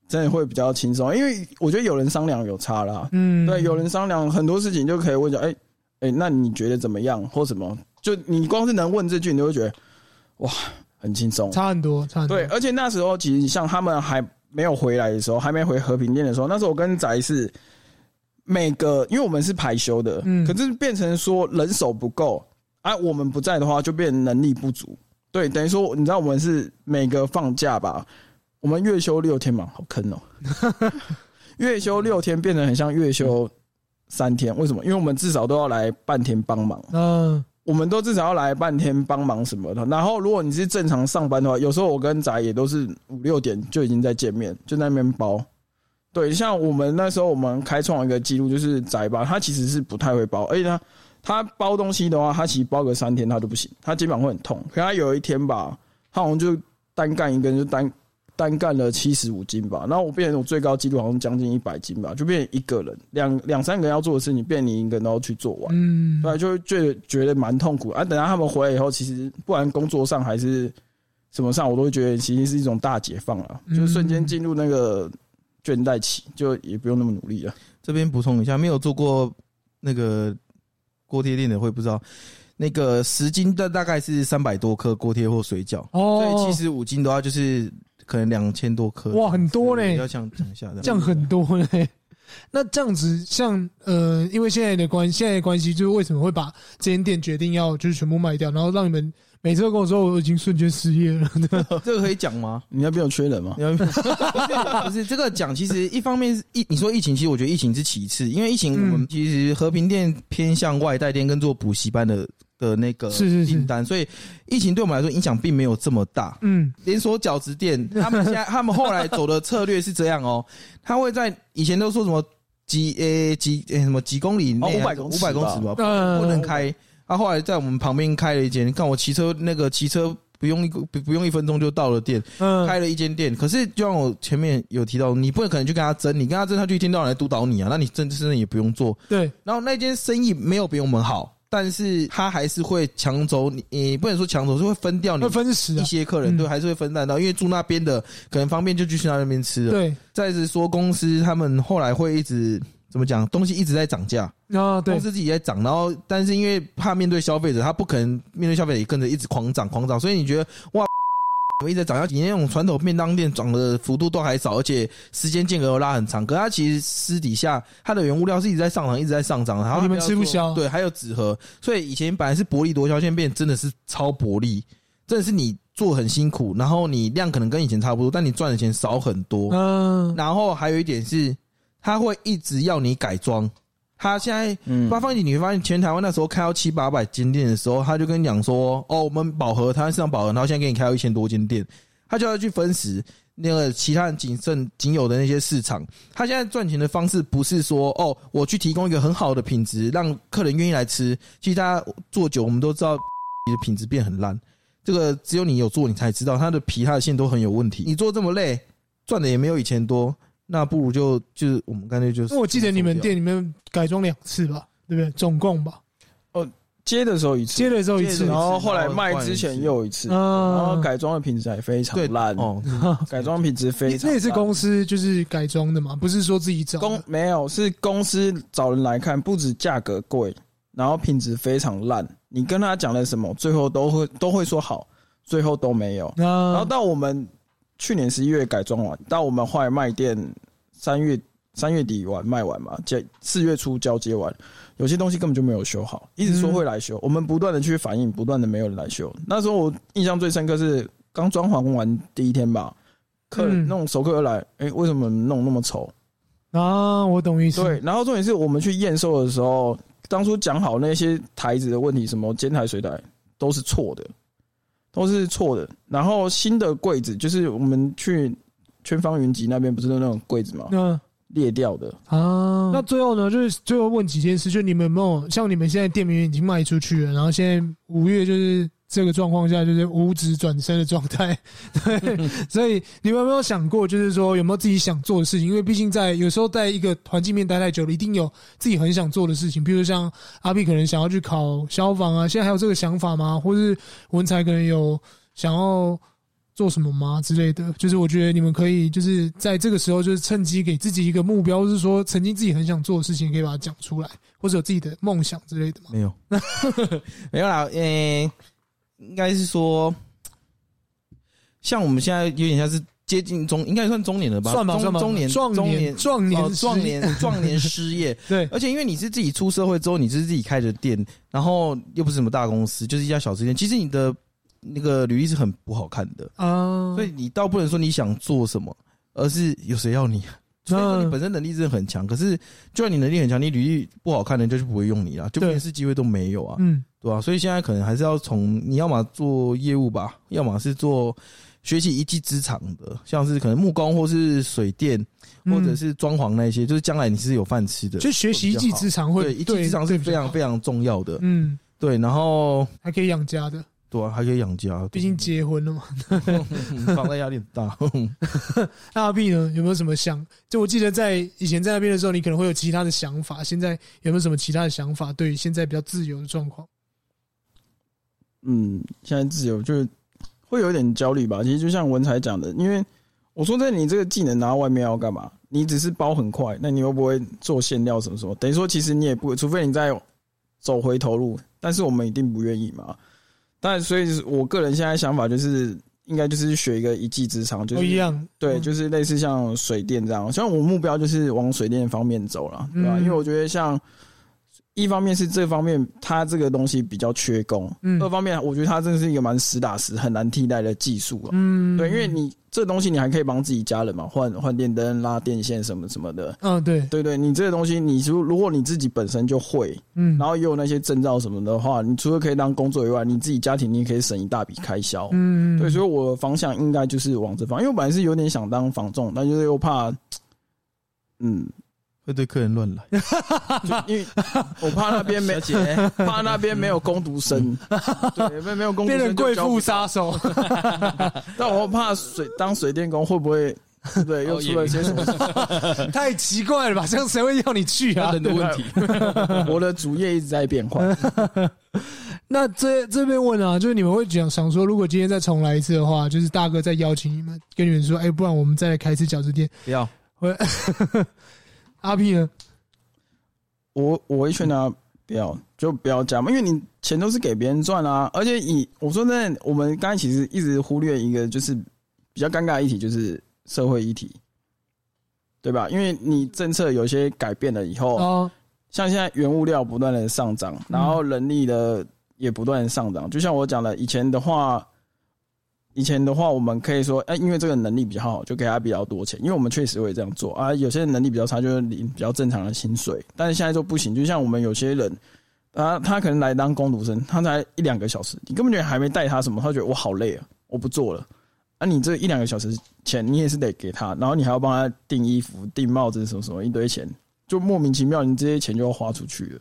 真的会比较轻松，因为我觉得有人商量有差啦，嗯，对，有人商量很多事情就可以问讲，哎哎，那你觉得怎么样或什么？就你光是能问这句，你就会觉得哇，很轻松，差很多，差很多。对，而且那时候其实像他们还没有回来的时候，还没回和平店的时候，那时候我跟宅是每个，因为我们是排休的，嗯，可是变成说人手不够，啊，我们不在的话就变能力不足。对，等于说你知道我们是每个放假吧，我们月休六天嘛，好坑哦，月休六天变成很像月休三天，为什么？因为我们至少都要来半天帮忙，嗯。我们都至少要来半天帮忙什么的，然后如果你是正常上班的话，有时候我跟仔也都是五六点就已经在见面，就在那边包。对，像我们那时候我们开创一个记录，就是仔吧，他其实是不太会包，而且他他包东西的话，他其实包个三天他都不行，他肩膀会很痛。可他有一天吧，他好像就单干一根就单。单干了七十五斤吧，然后我变成我最高纪录好像将近一百斤吧，就变成一个人两两三个人要做的事情，变你一个人都要去做完，嗯，对，就会觉得觉得蛮痛苦啊。等到他们回来以后，其实不管工作上还是什么上，我都会觉得其实是一种大解放了，就是瞬间进入那个倦怠期，就也不用那么努力了。这边补充一下，没有做过那个锅贴店的会不知道，那个十斤的大概是三百多颗锅贴或水饺，哦，所以七十五斤的话就是。可能两千多颗哇，很多嘞！要讲讲一下的，这样很多嘞。那这样子，像呃，因为现在的关系，现在的关系，就是为什么会把这间店决定要就是全部卖掉，然后让你们每次都跟我说我已经瞬间失业了，对吧？这个可以讲吗？你那边有缺人吗？不是这个讲，其实一方面是疫，你说疫情，其实我觉得疫情是其次，因为疫情我们其实和平店偏向外带店跟做补习班的。的那个订单，所以疫情对我们来说影响并没有这么大。嗯，连锁饺子店，他们现在他们后来走的策略是这样哦，他会在以前都说什么几呃几呃什么几公里内五百公五百公尺吧，不能开。他后来在我们旁边开了一间，看我骑车那个骑车不用一不不用一分钟就到了店，开了一间店。可是就像我前面有提到，你不能可能去跟他争，你跟他争，他就一天到晚来督导你啊，那你真真的也不用做。对，然后那间生意没有比我们好。但是他还是会抢走你，你不能说抢走，是会分掉你，会分食一些客人，对，还是会分散到，因为住那边的可能方便就继续在那边吃了。对，再是说公司他们后来会一直怎么讲，东西一直在涨价啊，对，公司自己在涨，然后但是因为怕面对消费者，他不可能面对消费者也跟着一直狂涨狂涨，所以你觉得哇？我一直在涨，要比那种传统便当店涨的幅度都还少，而且时间间隔又拉很长。可是它其实私底下它的原物料是一直在上涨，一直在上涨。然后你们吃不消，对，还有纸盒。所以以前本来是薄利多销，现在变真的是超薄利。真的是你做很辛苦，然后你量可能跟以前差不多，但你赚的钱少很多。嗯。然后还有一点是，他会一直要你改装。他现在发放你，你会发现全台湾那时候开到七八百间店的时候，他就跟你讲说：“哦，我们饱和，台湾市场饱和，然后现在给你开到一千多间店。”他就要去分食那个其他人仅剩仅有的那些市场。他现在赚钱的方式不是说：“哦，我去提供一个很好的品质，让客人愿意来吃。”其实大家做久，我们都知道你的品质变很烂。这个只有你有做，你才知道它的皮、它的馅都很有问题。你做这么累，赚的也没有以前多。那不如就就是我们干脆就是。我记得你们店里面改装两次吧，对不对？总共吧。哦，接的时候一次，接的时候一次，然后后来卖之前又一次，然后改装的品质还非常烂哦。改装品质非常，那也是公司就是改装的嘛，不是说自己找。公没有，是公司找人来看，不止价格贵，然后品质非常烂。你跟他讲了什么，最后都会都会说好，最后都没有。然后到我们。去年十一月改装完，到我们后来卖店三月三月底完卖完嘛，接四月初交接完，有些东西根本就没有修好，一直说会来修，嗯、我们不断的去反映，不断的没有人来修。那时候我印象最深刻是刚装潢完第一天吧，客人那种熟客来，哎、欸，为什么弄那么丑？啊，我懂意思。对，然后重点是我们去验收的时候，当初讲好那些台子的问题，什么尖台、水台都是错的，都是错的。然后新的柜子，就是我们去全方云集那边不是都那种柜子吗？嗯。裂掉的啊，那最后呢，就是最后问几件事，就你们有没有像你们现在店名已经卖出去了，然后现在五月就是这个状况下，就是无职转身的状态，对，所以你们有没有想过，就是说有没有自己想做的事情？因为毕竟在有时候在一个环境面待太久了，一定有自己很想做的事情，比如像阿 P 可能想要去考消防啊，现在还有这个想法吗？或是文才可能有想要。做什么吗之类的？就是我觉得你们可以就是在这个时候，就是趁机给自己一个目标，是说曾经自己很想做的事情，可以把它讲出来，或者有自己的梦想之类的吗？没有，没有啦。呃、欸，应该是说，像我们现在有点像是接近中，应该算中年了吧？算吧，中中年，壮年，壮年，壮年，壮年失业。对，而且因为你是自己出社会之后，你是自己开的店，然后又不是什么大公司，就是一家小吃店。其实你的。那个履历是很不好看的啊，所以你倒不能说你想做什么，而是有谁要你。所以说你本身能力真的很强，可是就算你能力很强，你履历不好看，人家就不会用你了，就面试机会都没有啊，嗯，对吧？所以现在可能还是要从你要么做业务吧，要么是做学习一技之长的，像是可能木工或是水电或者是装潢那些，就是将来你是有饭吃的，就学习一技之长会，对，一技之长是非常非常重要的，嗯，对，然后还可以养家的。对啊，还可以养家。毕竟结婚了嘛，房贷压力很大。那阿 B 呢？有没有什么想？就我记得在以前在那边的时候，你可能会有其他的想法。现在有没有什么其他的想法？对于现在比较自由的状况？嗯，现在自由就是会有一点焦虑吧。其实就像文才讲的，因为我说在你这个技能拿到外面要干嘛？你只是包很快，那你又不会做馅料什么什么？等于说其实你也不，除非你在走回头路，但是我们一定不愿意嘛。但所以，我个人现在想法就是，应该就是学一个一技之长，就是一样，对，就是类似像水电这样。像我目标就是往水电方面走了，对吧？因为我觉得像。一方面是这方面，它这个东西比较缺工；嗯，二方面，我觉得它真的是一个蛮实打实、很难替代的技术。嗯，对，因为你这东西你还可以帮自己家人嘛，换换电灯、拉电线什么什么的。嗯，对，对对，你这个东西，你如如果你自己本身就会，嗯，然后也有那些证照什么的话，你除了可以当工作以外，你自己家庭你也可以省一大笔开销。嗯，对，所以我的方向应该就是往这方，因为我本来是有点想当房仲，但就是又怕，嗯。会对客人乱来，因为我怕那边没 怕那边没有工读生，对，没没有工读生变成贵妇杀手。但我怕水当水电工会不会，对，又出了一些什么？太奇怪了吧？这样谁会要你去啊？很多问题。我的主业一直在变化。那这这边问啊，就是你们会讲想说，如果今天再重来一次的话，就是大哥再邀请你们，跟你们说，哎，不然我们再来开一次饺子店？不要。阿 P 呢？我我会劝他不要，就不要加嘛，因为你钱都是给别人赚啊。而且以我说真的，我们刚才其实一直忽略一个就是比较尴尬的议题，就是社会议题，对吧？因为你政策有些改变了以后，哦，像现在原物料不断的上涨，然后人力的也不断的上涨。就像我讲的，以前的话。以前的话，我们可以说，哎，因为这个能力比较好，就给他比较多钱。因为我们确实会这样做啊。有些人能力比较差，就是领比较正常的薪水。但是现在就不行，就像我们有些人，啊，他可能来当工读生，他才一两个小时，你根本就还没带他什么，他觉得我好累啊，我不做了。啊，你这一两个小时钱，你也是得给他，然后你还要帮他订衣服、订帽子什么什么一堆钱，就莫名其妙，你这些钱就要花出去了，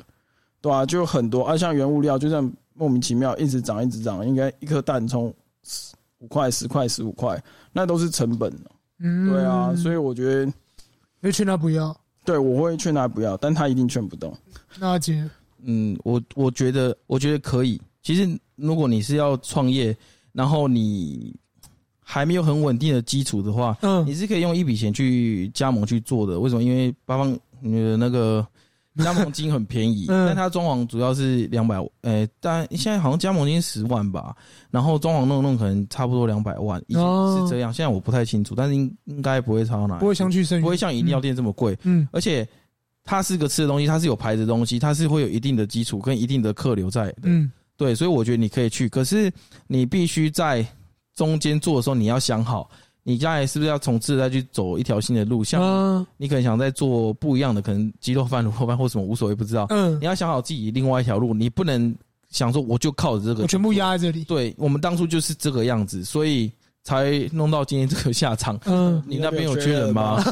对啊，就很多啊，像原物料就这样莫名其妙一直涨，一直涨，应该一颗蛋从。五块、十块、十五块，那都是成本。嗯，对啊，所以我觉得，会劝他不要。对，我会劝他不要，但他一定劝不动。那阿杰，嗯，我我觉得，我觉得可以。其实，如果你是要创业，然后你还没有很稳定的基础的话，嗯，你是可以用一笔钱去加盟去做的。为什么？因为八方你的那个。加盟金很便宜，但它装潢主要是两百，诶，但现在好像加盟金十万吧，然后装潢弄弄可能差不多两百万，以前是这样，现在我不太清楚，但是应应该不会差到哪，不会相去甚远，不会像饮料店这么贵，嗯，而且它是个吃的东西，它是有牌子的东西，它是会有一定的基础跟一定的客流在的，嗯，对，所以我觉得你可以去，可是你必须在中间做的时候，你要想好，你将来是不是要从此再去走一条新的路？像你可能想再做不一样的，可能鸡肉饭、卤肉饭或什么无所谓，不知道。嗯，你要想好自己另外一条路，你不能想说我就靠着这个，我全部压在这里。对，我们当初就是这个样子，所以。才弄到今天这个下场。嗯，你那边有缺人吗？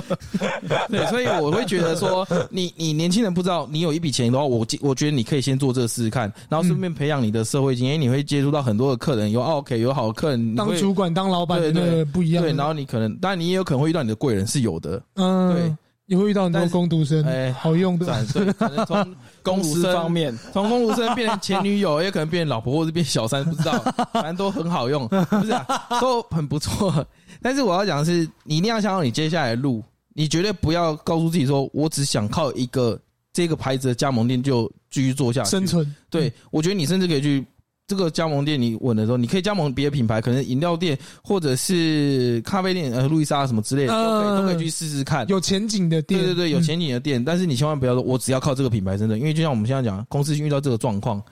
对，所以我会觉得说，你你年轻人不知道你有一笔钱的话，我我觉得你可以先做这个试试看，然后顺便培养你的社会经验，你会接触到很多的客人，有 OK 有好客人，当主管当老板的那个不一样。对，然后你可能，当然你也有可能会遇到你的贵人是有的。嗯，对。你会遇到很多工读生，哎，好用的。对，可能从公司 方面，从工读生变成前女友，也可能变成老婆，或者变小三，不知道，反正都很好用，不是、啊，都很不错。但是我要讲的是，你一定要想好你接下来的路，你绝对不要告诉自己说，我只想靠一个这个牌子的加盟店就继续做下去生存。对，我觉得你甚至可以去。这个加盟店你稳的时候，你可以加盟别的品牌，可能饮料店或者是咖啡店，呃，路易莎什么之类的，都可以都可以去试试看。有前景的店，对对对，有前景的店。但是你千万不要说，我只要靠这个品牌，真的，因为就像我们现在讲，公司遇到这个状况，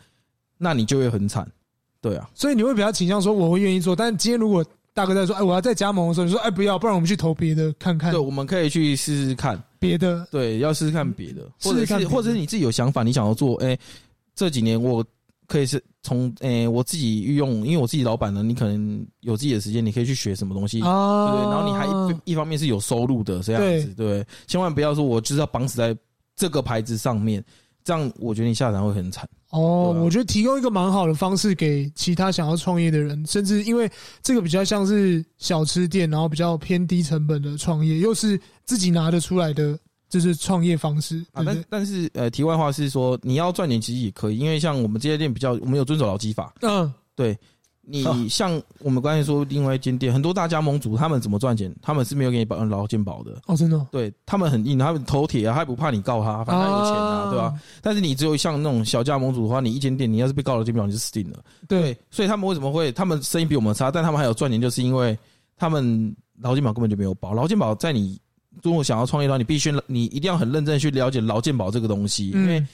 那你就会很惨。对啊，所以你会比较倾向说，我会愿意做。但是今天如果大哥在说，哎，我要再加盟的时候，你说，哎，不要，不然我们去投别的看看。对，我们可以去试试看别的。对，要试试看别的，或者是或者是你自己有想法，你想要做，哎，这几年我。可以是从诶、欸，我自己运用，因为我自己老板呢，你可能有自己的时间，你可以去学什么东西，啊、对不对？然后你还一一方面是有收入的这样子，对，对，千万不要说我就是要绑死在这个牌子上面，这样我觉得你下场会很惨。哦，啊、我觉得提供一个蛮好的方式给其他想要创业的人，甚至因为这个比较像是小吃店，然后比较偏低成本的创业，又是自己拿得出来的。就是创业方式啊，但但是呃，题外话是说，你要赚钱其实也可以，因为像我们这些店比较，我们有遵守劳基法。嗯，对，你像我们刚才说另外一间店，很多大加盟主他们怎么赚钱？他们是没有给你保劳健保的。哦，真的？对，他们很硬，他们头铁啊，他也不怕你告他，反正他有钱啊，对吧？但是你只有像那种小加盟主的话，你一间店你要是被告劳健保，你就死定了。对，所以他们为什么会？他们生意比我们差，但他们还有赚钱，就是因为他们劳健保根本就没有保，劳健保在你。如果想要创业的话，你必须你一定要很认真去了解劳健保这个东西，因为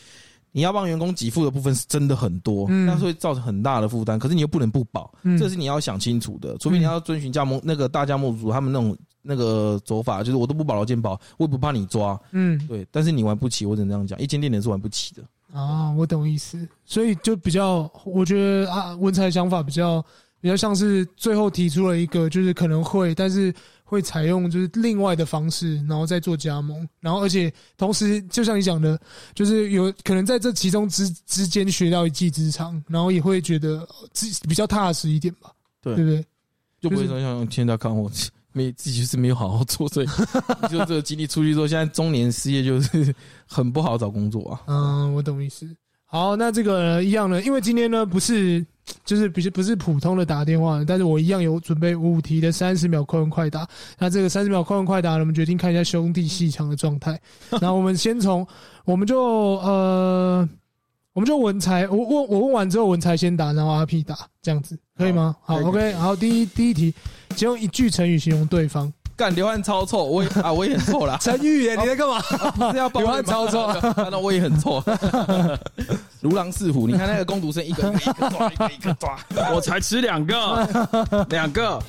你要帮员工给付的部分是真的很多，那是会造成很大的负担。可是你又不能不保，这是你要想清楚的。除非你要遵循加盟那个大加盟主他们那种那个走法，就是我都不保劳健保，我也不怕你抓。嗯，对。但是你玩不起，我只能这样讲，一间店人是玩不起的。啊，我懂意思。所以就比较，我觉得啊，文才的想法比较比较像是最后提出了一个，就是可能会，但是。会采用就是另外的方式，然后再做加盟，然后而且同时，就像你讲的，就是有可能在这其中之之间学到一技之长，然后也会觉得自己比较踏实一点吧，对对不对？就不会说像现在看我没自己就是没有好好做，所以就这个经历出去之后，现在中年失业就是很不好找工作啊。嗯，我懂意思。好，那这个呢一样呢，因为今天呢不是。就是不是不是普通的打电话，但是我一样有准备五题的三十秒快问快答。那这个三十秒快问快答，我们决定看一下兄弟鬩墙的状态。那我们先从，我们就呃，我们就文才，我问我问完之后，文才先答，然后阿 P 打，这样子可以吗？好，好，OK。好，第一第一题，请用一句成语形容对方。干流汗超臭，我也啊，我也很臭啦。陈玉耶，你在干嘛？是要流汗超臭，那我也很臭。如狼似虎，你看那个工读生一个一个一个抓，一个一个抓，我才吃两个，两个。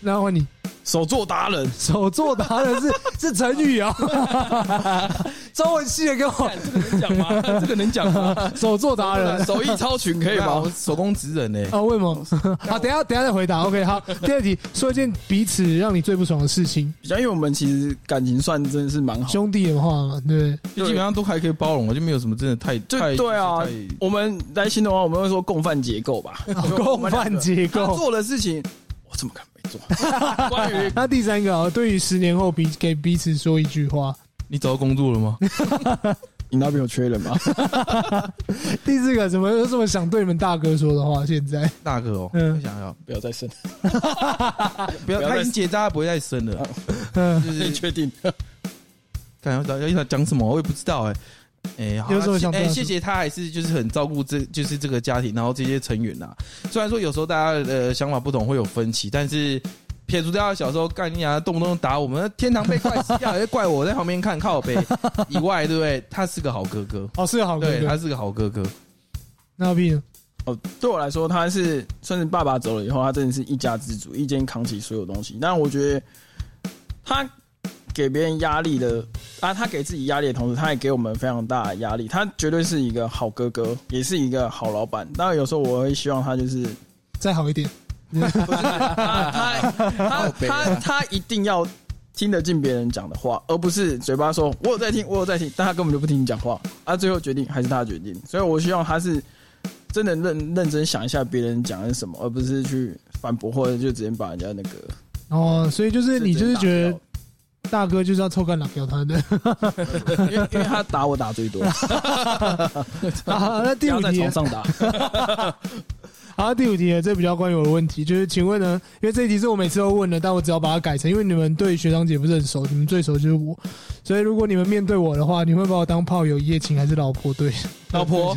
然后你。手作达人，手作达人是 是成语啊！中文系的跟我这个能讲吗？这个能讲吗？手作达人，手艺超群可以吗？手工职人呢？啊，为什么？好，等下等下再回答。OK，好。第二题，说一件彼此让你最不爽的事情。因为我们其实感情算真的是蛮好，兄弟的话嘛，对，基本上都还可以包容，我就没有什么真的太太对啊。我们来新的话，我们会说共犯结构吧？共犯结构做的事情，我怎么看？关于那第三个啊，对于十年后彼给彼此说一句话，你找到工作了吗？你那边有缺人吗？第四个，怎么有这么想对你们大哥说的话？现在大哥哦，嗯，想要不要再生，不要他已经结扎，不会再生了。嗯，就是确定。看要要讲什么，我也不知道哎。哎，好，哎，谢谢他，还是就是很照顾这就是这个家庭，然后这些成员呐。虽然说有时候大家的想法不同，会有分歧，但是撇除掉小时候干你娘动不动打我们，天堂被怪死掉，也 怪我在旁边看靠北以外，对不对？他是个好哥哥，哦，是个好哥哥，对，他是个好哥哥。那边哦，对我来说，他是算是爸爸走了以后，他真的是一家之主，一肩扛起所有东西。但我觉得他给别人压力的啊，他给自己压力的同时，他也给我们非常大的压力。他绝对是一个好哥哥，也是一个好老板。当然，有时候我会希望他就是再好一点。不是他他他他他一定要听得进别人讲的话，而不是嘴巴说我有在听，我有在听，但他根本就不听你讲话。啊，最后决定还是他决定。所以我希望他是。真的认认真想一下别人讲的是什么，而不是去反驳或者就直接把人家那个哦，所以就是你就是觉得大哥就是要臭干老掉他的，因为因为他打我打最多，好，那第五题。在床上打。好，第五题呢，这比较关于我的问题，就是请问呢，因为这一题是我每次都问的，但我只要把它改成，因为你们对学长姐不是很熟，你们最熟就是我，所以如果你们面对我的话，你会把我当炮友一夜情还是老婆？对？老婆，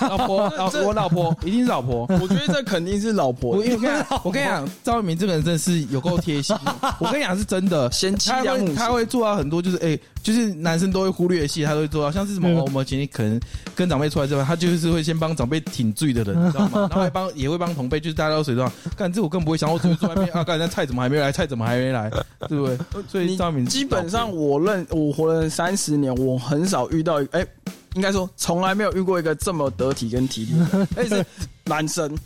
老婆，老我老婆一定是老婆，我觉得这肯定是老婆。因为我跟你讲，我跟你讲，赵一鸣这个人真的是有够贴心。我跟你讲是真的，贤妻良母，他会做到很多，就是哎，就是男生都会忽略的戏，他都会做到，像是什么我们前天可能跟长辈出来之后，他就是会先帮长辈挺罪的人，你知道吗？然后还帮也会帮同辈，就是大家都水状。干这我更不会想，我只会坐外面啊，干人家菜怎么还没来？菜怎么还没来？对不对？所以赵文明基本上我认我活了三十年，我很少遇到哎。应该说，从来没有遇过一个这么得体跟体贴的，而且是男生，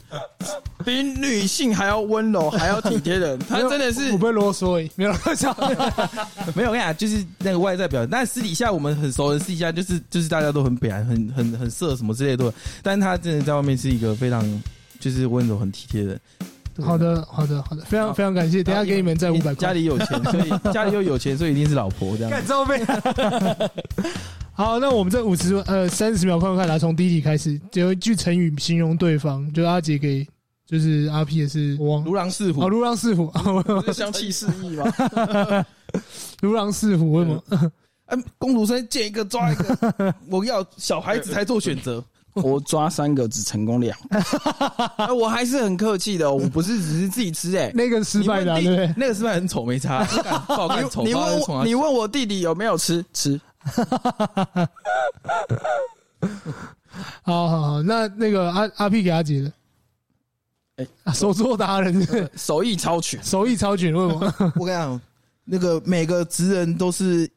比女性还要温柔，还要体贴的人。他真的是不会啰嗦，没有乱讲，没有。我跟你讲，就是那个外在表现，但私底下我们很熟的，私底下就是就是大家都很表很很很色什么之类的。但是他真的在外面是一个非常就是温柔、很体贴的。好的，好的，好的，非常非常感谢。等下给你们再五百块。家里有钱，所以 家里又有钱，所以一定是老婆这样。干照背。好，那我们这五十呃三十秒快快来，从第一题开始，有一句成语形容对方，就是阿杰给，就是阿 P 也是如狼似虎，哦，如狼似虎，香气四溢吗？如狼似虎，为什么？哎，工读生见一个抓一个，我要小孩子才做选择，我抓三个只成功两。个，我还是很客气的，我不是只是自己吃，哎，那个失败的，对，那个失败很丑，没差，不好看，丑。你问我，你问我弟弟有没有吃吃？哈哈哈哈哈！好好好，那那个阿阿 P 给阿杰的，哎，手作达人，手艺超群，手艺超群，为什么？我跟你讲，那个每个职人都是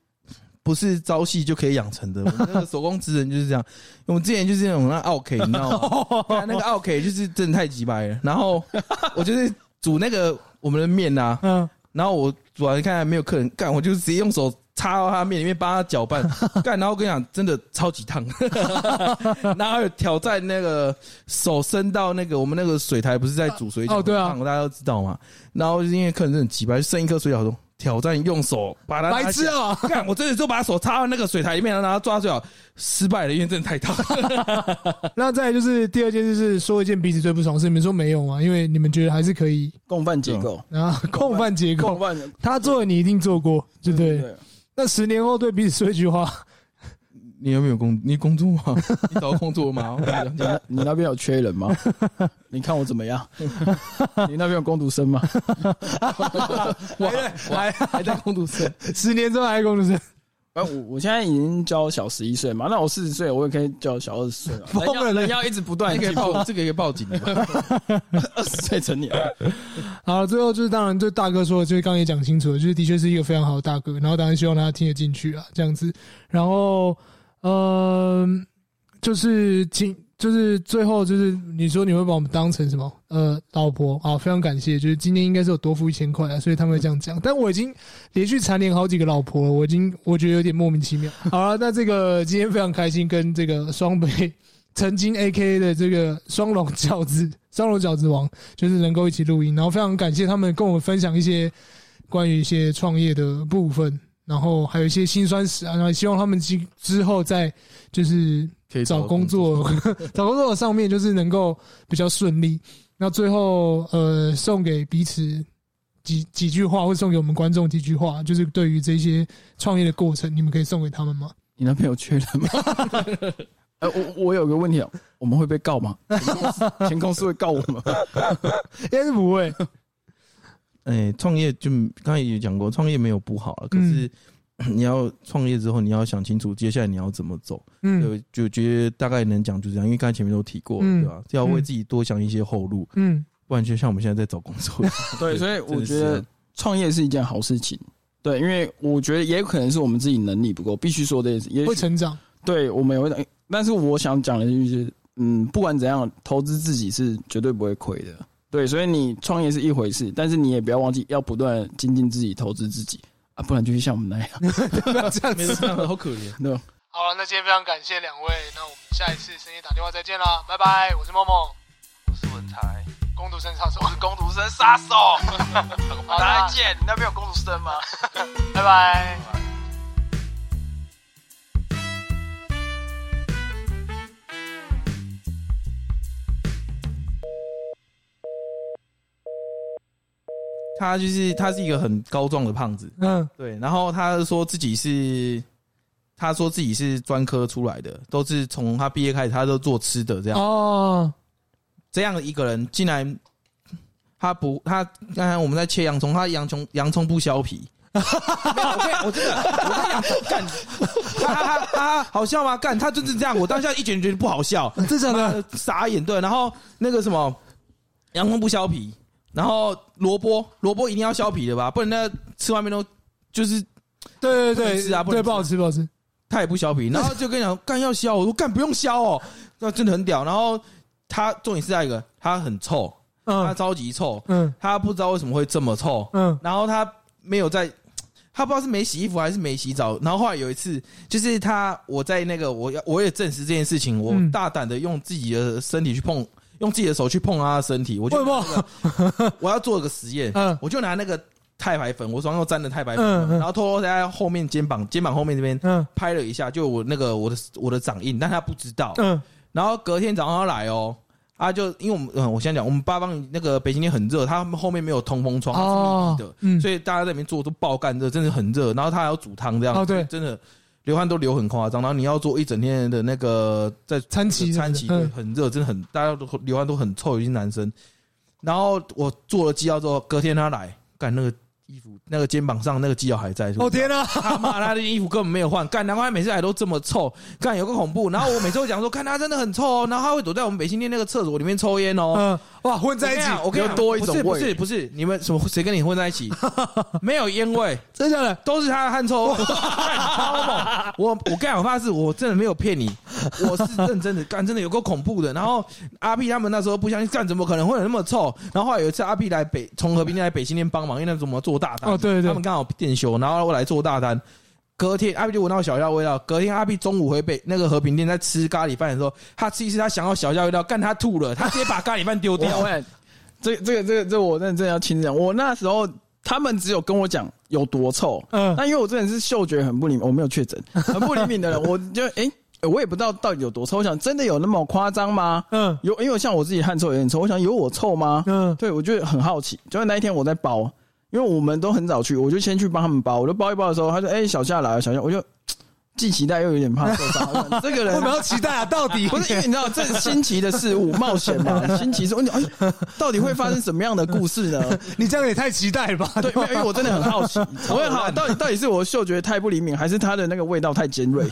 不是朝夕就可以养成的。那个手工职人就是这样，我们之前就是那种那奥 K，你知道吗？那个奥 K 就是真的太鸡掰了。然后我就是煮那个我们的面呐，嗯，然后我煮完看没有客人干，我就直接用手。插到他面里面帮他搅拌 干，然后我跟你讲，真的超级烫。然后还有挑战那个手伸到那个我们那个水台，不是在煮水饺？哦，对啊，大家都知道嘛。然后因为客人真的很奇葩，就剩一颗水饺，说挑战用手把它白痴啊！干，我真的就把手插到那个水台里面，然后他抓水饺，失败了，因为真的太烫。那再来就是第二件事，是说一件彼此最不爽的事，你们说没有吗？因为你们觉得还是可以共犯结构啊，共犯结构，共犯他做的你一定做过，对不对？那十年后对彼此说一句话，你有没有工？你工作吗？你找工作吗？你你那边有缺人吗？你看我怎么样？你那边有工读生吗？我还还在工读生，十年之后还工读生。我我现在已经教小十一岁嘛，那我四十岁我也可以教小二十岁 了。人要人要一直不断，可以报这个可以报警的。二十岁成年。好，最后就是当然，就大哥说的，就是刚刚也讲清楚了，就是的确是一个非常好的大哥，然后当然希望大家听得进去啊，这样子。然后，嗯、呃，就是请。就是最后就是你说你会把我们当成什么？呃，老婆啊，非常感谢。就是今天应该是有多付一千块啊，所以他们会这样讲。但我已经连续蝉联好几个老婆了，我已经我觉得有点莫名其妙。好了，那这个今天非常开心，跟这个双北曾经 AKA 的这个双龙饺子、双龙饺子王，就是能够一起录音，然后非常感谢他们跟我们分享一些关于一些创业的部分，然后还有一些辛酸史啊，然后希望他们之之后在就是。找工作，找工作的上面就是能够比较顺利。那最后，呃，送给彼此几几句话，或送给我们观众几句话，就是对于这些创业的过程，你们可以送给他们吗？你男朋友缺人吗？呃，我我有个问题哦，我们会被告吗？前公司会告我们吗？应该是不会。哎，创业就刚才也讲过，创业没有不好了，可是。你要创业之后，你要想清楚接下来你要怎么走。嗯，就，就觉得大概能讲就这样，因为刚才前面都提过，嗯、对吧？要为自己多想一些后路。嗯，不然就像我们现在在找工作。对，所以我觉得创业是一件好事情。对，因为我觉得也有可能是我们自己能力不够，必须说的也会成长。对，我们也会，但是我想讲的就是，嗯，不管怎样，投资自己是绝对不会亏的。对，所以你创业是一回事，但是你也不要忘记要不断精进自己，投资自己啊，不然就是像我们那样，不要这样子，这样好可怜。对，好了，那今天非常感谢两位，那我们下一次深夜打电话再见啦，拜拜，我是梦梦，我是文才，工读生杀手，我 是工读生杀手，大家见，你那边有工读生吗？拜拜。他就是他是一个很高壮的胖子，嗯，对。然后他说自己是，他说自己是专科出来的，都是从他毕业开始，他都做吃的这样。哦，这样的一个人，竟然他不，他刚才我们在切洋葱，他洋葱洋葱不削皮。我我真的，我跟你讲，干，哈哈哈哈，好笑吗？干，他就是这样。我当下一点觉得不好笑，真的傻眼。对，然后那个什么，洋葱不削皮。然后萝卜，萝卜一定要削皮的吧？不然那吃外面都就是，对对对，是啊，对，不好吃，不好吃。他也不削皮，然后就跟你讲干要削，我说干不用削哦，那真的很屌。然后他重点是那一个，他很臭，他超级臭，嗯，他不知道为什么会这么臭，嗯，然后他没有在，他不知道是没洗衣服还是没洗澡。然后后来有一次，就是他我在那个我要我也证实这件事情，我大胆的用自己的身体去碰。用自己的手去碰他的身体，我就、那个、我要做一个实验，嗯，我就拿那个太白粉，我手上又沾了太白粉，嗯，然后偷偷在后面肩膀肩膀后面这边，嗯，拍了一下，就我那个我的我的掌印，但他不知道，嗯，然后隔天早上他来哦，他就因为我们嗯，我先讲，我们八方那个北京天很热，他们后面没有通风窗，是密闭的，嗯，所以大家在里面做都爆干热，真的很热，然后他还要煮汤这样，哦，对，真的。流汗都流很夸张，然后你要做一整天的那个在餐期，餐期很热，真的很大家都流汗都很臭，有些男生。然后我做了机药之后，隔天他来干那个。衣服那个肩膀上那个肌肉还在，哦天啊！他妈他的衣服根本没有换，干难怪他每次来都这么臭，干有个恐怖。然后我每次会讲说，看他真的很臭哦，然后他会躲在我们北新店那个厕所里面抽烟哦。嗯，哇，混在一起，我跟你讲多一种味，不是不是，你们什么谁跟你混在一起？没有烟味，真的都是他的汗臭。超猛！我我跟你讲，我发誓，我真的没有骗你，我是认真的，干真的有够恐怖的。然后阿 P 他们那时候不相信，干怎么可能会有那么臭？然后后来有一次阿 P 来北从和平店来北新店帮忙，因为那怎么做大单？哦，对对，对，他们刚好店休，然后我来做大单。隔天阿 P 就闻到小料味道。隔天阿 P 中午回北那个和平店在吃咖喱饭的时候，他吃一次他想要小料味道，干他吐了，他直接把咖喱饭丢掉。这、这个、这个、这个、我认真要亲讲。我那时候他们只有跟我讲有多臭，嗯，那因为我真的是嗅觉很不灵敏，我没有确诊，很不灵敏的人，我就哎、欸，我也不知道到底有多臭。我想真的有那么夸张吗？嗯，有，因为像我自己汗臭有点臭，我想有我臭吗？嗯，对，我就很好奇。就那一天我在包。因为我们都很早去，我就先去帮他们包。我就包一包的时候，他说：“哎、欸，小夏来了，小夏。”我就既期待又有点怕 受伤。这个人为什么要期待啊？到底不是因为你知道这新奇的事物，冒险嘛？新奇是问题，哎，到底会发生什么样的故事呢？你这样也太期待了吧？对，因为我真的很好奇，我很好，到底到底是我嗅觉太不灵敏，还是他的那个味道太尖锐？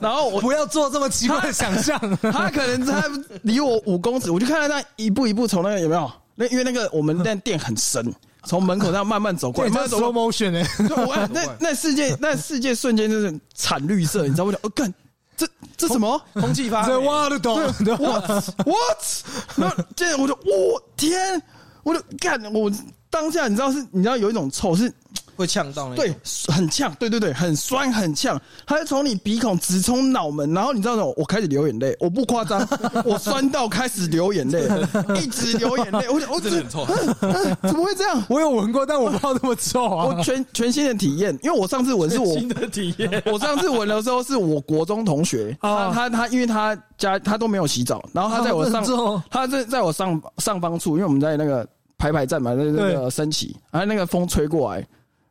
然后我不要做这么奇怪的想象，他可能他离我五公尺，我就看到他一步一步从那个有没有？那因为那个我们那店很深。从门口上慢慢走过来，慢慢走。slow motion 哎，我那 那世界那世界瞬间就是惨绿色，你知道不？我干，这这什么？空气发黑。挖得懂？What what？那这样我就我天，我就干，我当下你知道是，你知道有一种臭是。会呛到那对，很呛，对对对，很酸很呛，它会从你鼻孔直冲脑门，然后你知道什么？我开始流眼泪，我不夸张，我酸到开始流眼泪，一直流眼泪。我想，我真的很臭，怎么会这样？我有闻过，但我不知道那么臭啊！我全全新的体验，因为我上次闻是我新的体验，我上次闻的时候是我国中同学，他他他，因为他家他都没有洗澡，然后他在我上，他在在我上上方处，因为我们在那个排排站嘛，在那个升旗，然后那个风吹过来。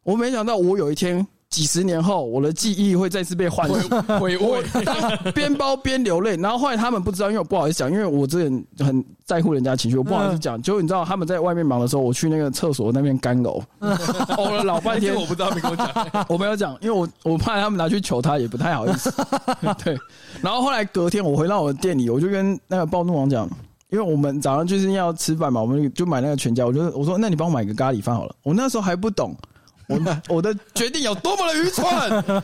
我没想到，我有一天几十年后，我的记忆会再次被唤醒，回味，边包边流泪。然后后来他们不知道，因为我不好意思讲，因为我这人很在乎人家情绪，我不好意思讲。就你知道他们在外面忙的时候，我去那个厕所那边干呕，呕了老半天。我不知道，没跟我讲，我没有讲，因为我我怕他们拿去求他，也不太好意思。对。然后后来隔天我回到我的店里，我就跟那个暴怒王讲。因为我们早上就是要吃饭嘛，我们就买那个全家。我就我说，那你帮我买个咖喱饭好了。我那时候还不懂，我我的决定有多么的愚蠢。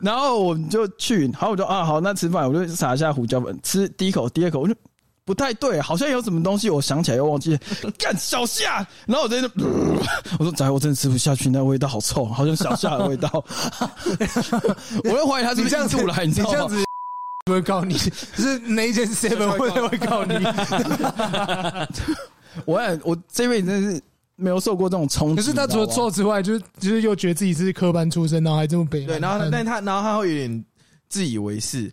然后我就去，然后我就啊好，那吃饭我就撒一下胡椒粉，吃第一口，第二口我就不太对，好像有什么东西，我想起来又忘记了。干小夏，然后我在那，我说仔，我真的吃不下去，那味道好臭，好像小夏的味道。我又怀疑他是不是这样吐来，你知道吗？会告你，是哪一间 seven 会会告你？我我这辈子真的是没有受过这种冲击。可是他除了错之外，就是就是又觉得自己是科班出身，然后还这么北。对，然后但他然后他会有点自以为是。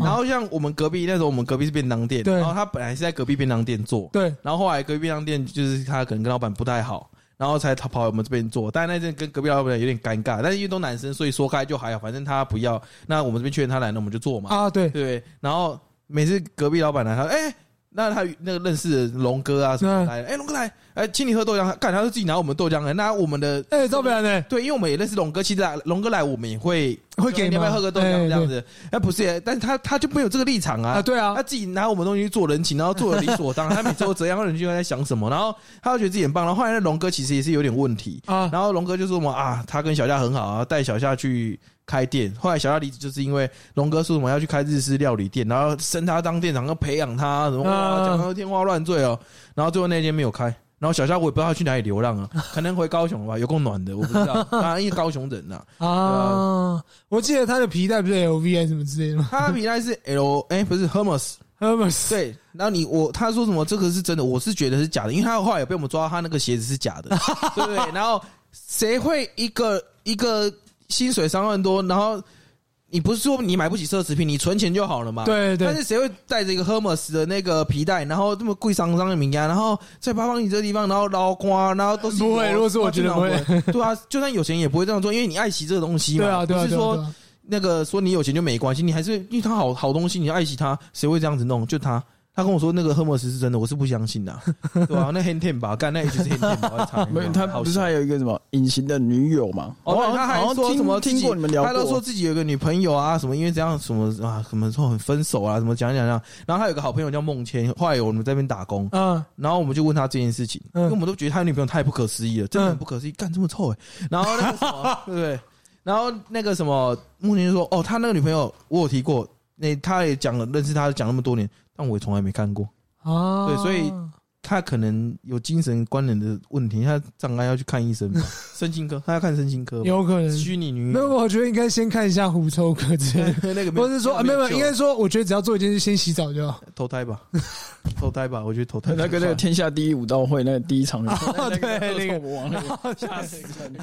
然后像我们隔壁那时候，我们隔壁是便当店，然后他本来是在隔壁便当店做，对。然后后来隔壁便当店就是他可能跟老板不太好。然后才逃跑我们这边做，但是那阵跟隔壁老板有点尴尬，但是因为都男生，所以说开就还好，反正他不要，那我们这边劝他来，那我们就做嘛。啊，对对。然后每次隔壁老板来，他哎。欸那他那个认识的龙哥啊什么来？哎，龙哥来，哎，请你喝豆浆。干，他是自己拿我们豆浆的。那我们的哎，照表呢？对，因为我们也认识龙哥，其实龙哥来我们也会会给你要不要喝个豆浆这样子。哎，不是，但是他他就没有这个立场啊。对啊，他自己拿我们东西去做人情，然后做的理所当然。他每次都这样，人就在想什么？然后他就觉得自己很棒。然后后来那龙哥其实也是有点问题啊。然后龙哥就说什么啊，他跟小夏很好啊，带小夏去。开店，后来小夏离职，就是因为龙哥说什么要去开日式料理店，然后升他当店长，要培养他，什么讲的天花乱坠哦。然后最后那间没有开，然后小夏我也不知道他去哪里流浪啊，可能回高雄了吧，有够暖的，我不知道。当然因为高雄人呐啊，我记得他的皮带不是 LV 还是什么之类的吗？他的皮带是 L 哎，不是 Hermes，Hermes 对。然后你我他说什么这个是真的，我是觉得是假的，因为他后来也被我们抓到他那个鞋子是假的，对不对？然后谁会一个一个。薪水三万多，然后你不是说你买不起奢侈品，你存钱就好了嘛？对对。但是谁会带着一个 Hermes 的那个皮带，然后这么贵商商的名家，然后在八方你这个地方，然后捞瓜，然后都是不会。如果是我觉得不会，对啊，就算有钱也不会这样做，因为你爱惜这个东西嘛。对啊，对啊。不是说那个说你有钱就没关系，你还是因为它好好东西，你要爱惜它，谁会这样子弄？就他。他跟我说那个赫莫斯是真的，我是不相信的，对吧？那黑天吧，干那也就是黑天吧。没有，他不是还有一个什么隐形的女友吗？哦，他还说什么听过你们聊过，他都说自己有个女朋友啊，什么因为这样什么啊，什么说很分手啊，什么讲讲讲。然后他有个好朋友叫孟谦，后来我们在那边打工，嗯，然后我们就问他这件事情，因为我们都觉得他女朋友太不可思议了，真的很不可思议，干这么臭哎。然后那个什么，对不对？然后那个什么孟谦就说，哦，他那个女朋友我有提过，那他也讲了认识他讲那么多年，但我也从来没看过。啊，对，所以他可能有精神关联的问题，他障碍要去看医生嘛，身心科，他要看身心科，有可能虚拟女友。没有，我觉得应该先看一下狐臭科之类的，那个，或者是说啊，没有，没有，应该说，我觉得只要做一件事，先洗澡就好，投胎吧，投胎吧，我觉得投胎。那个那个天下第一武道会那个第一场，对，那个王，吓死人。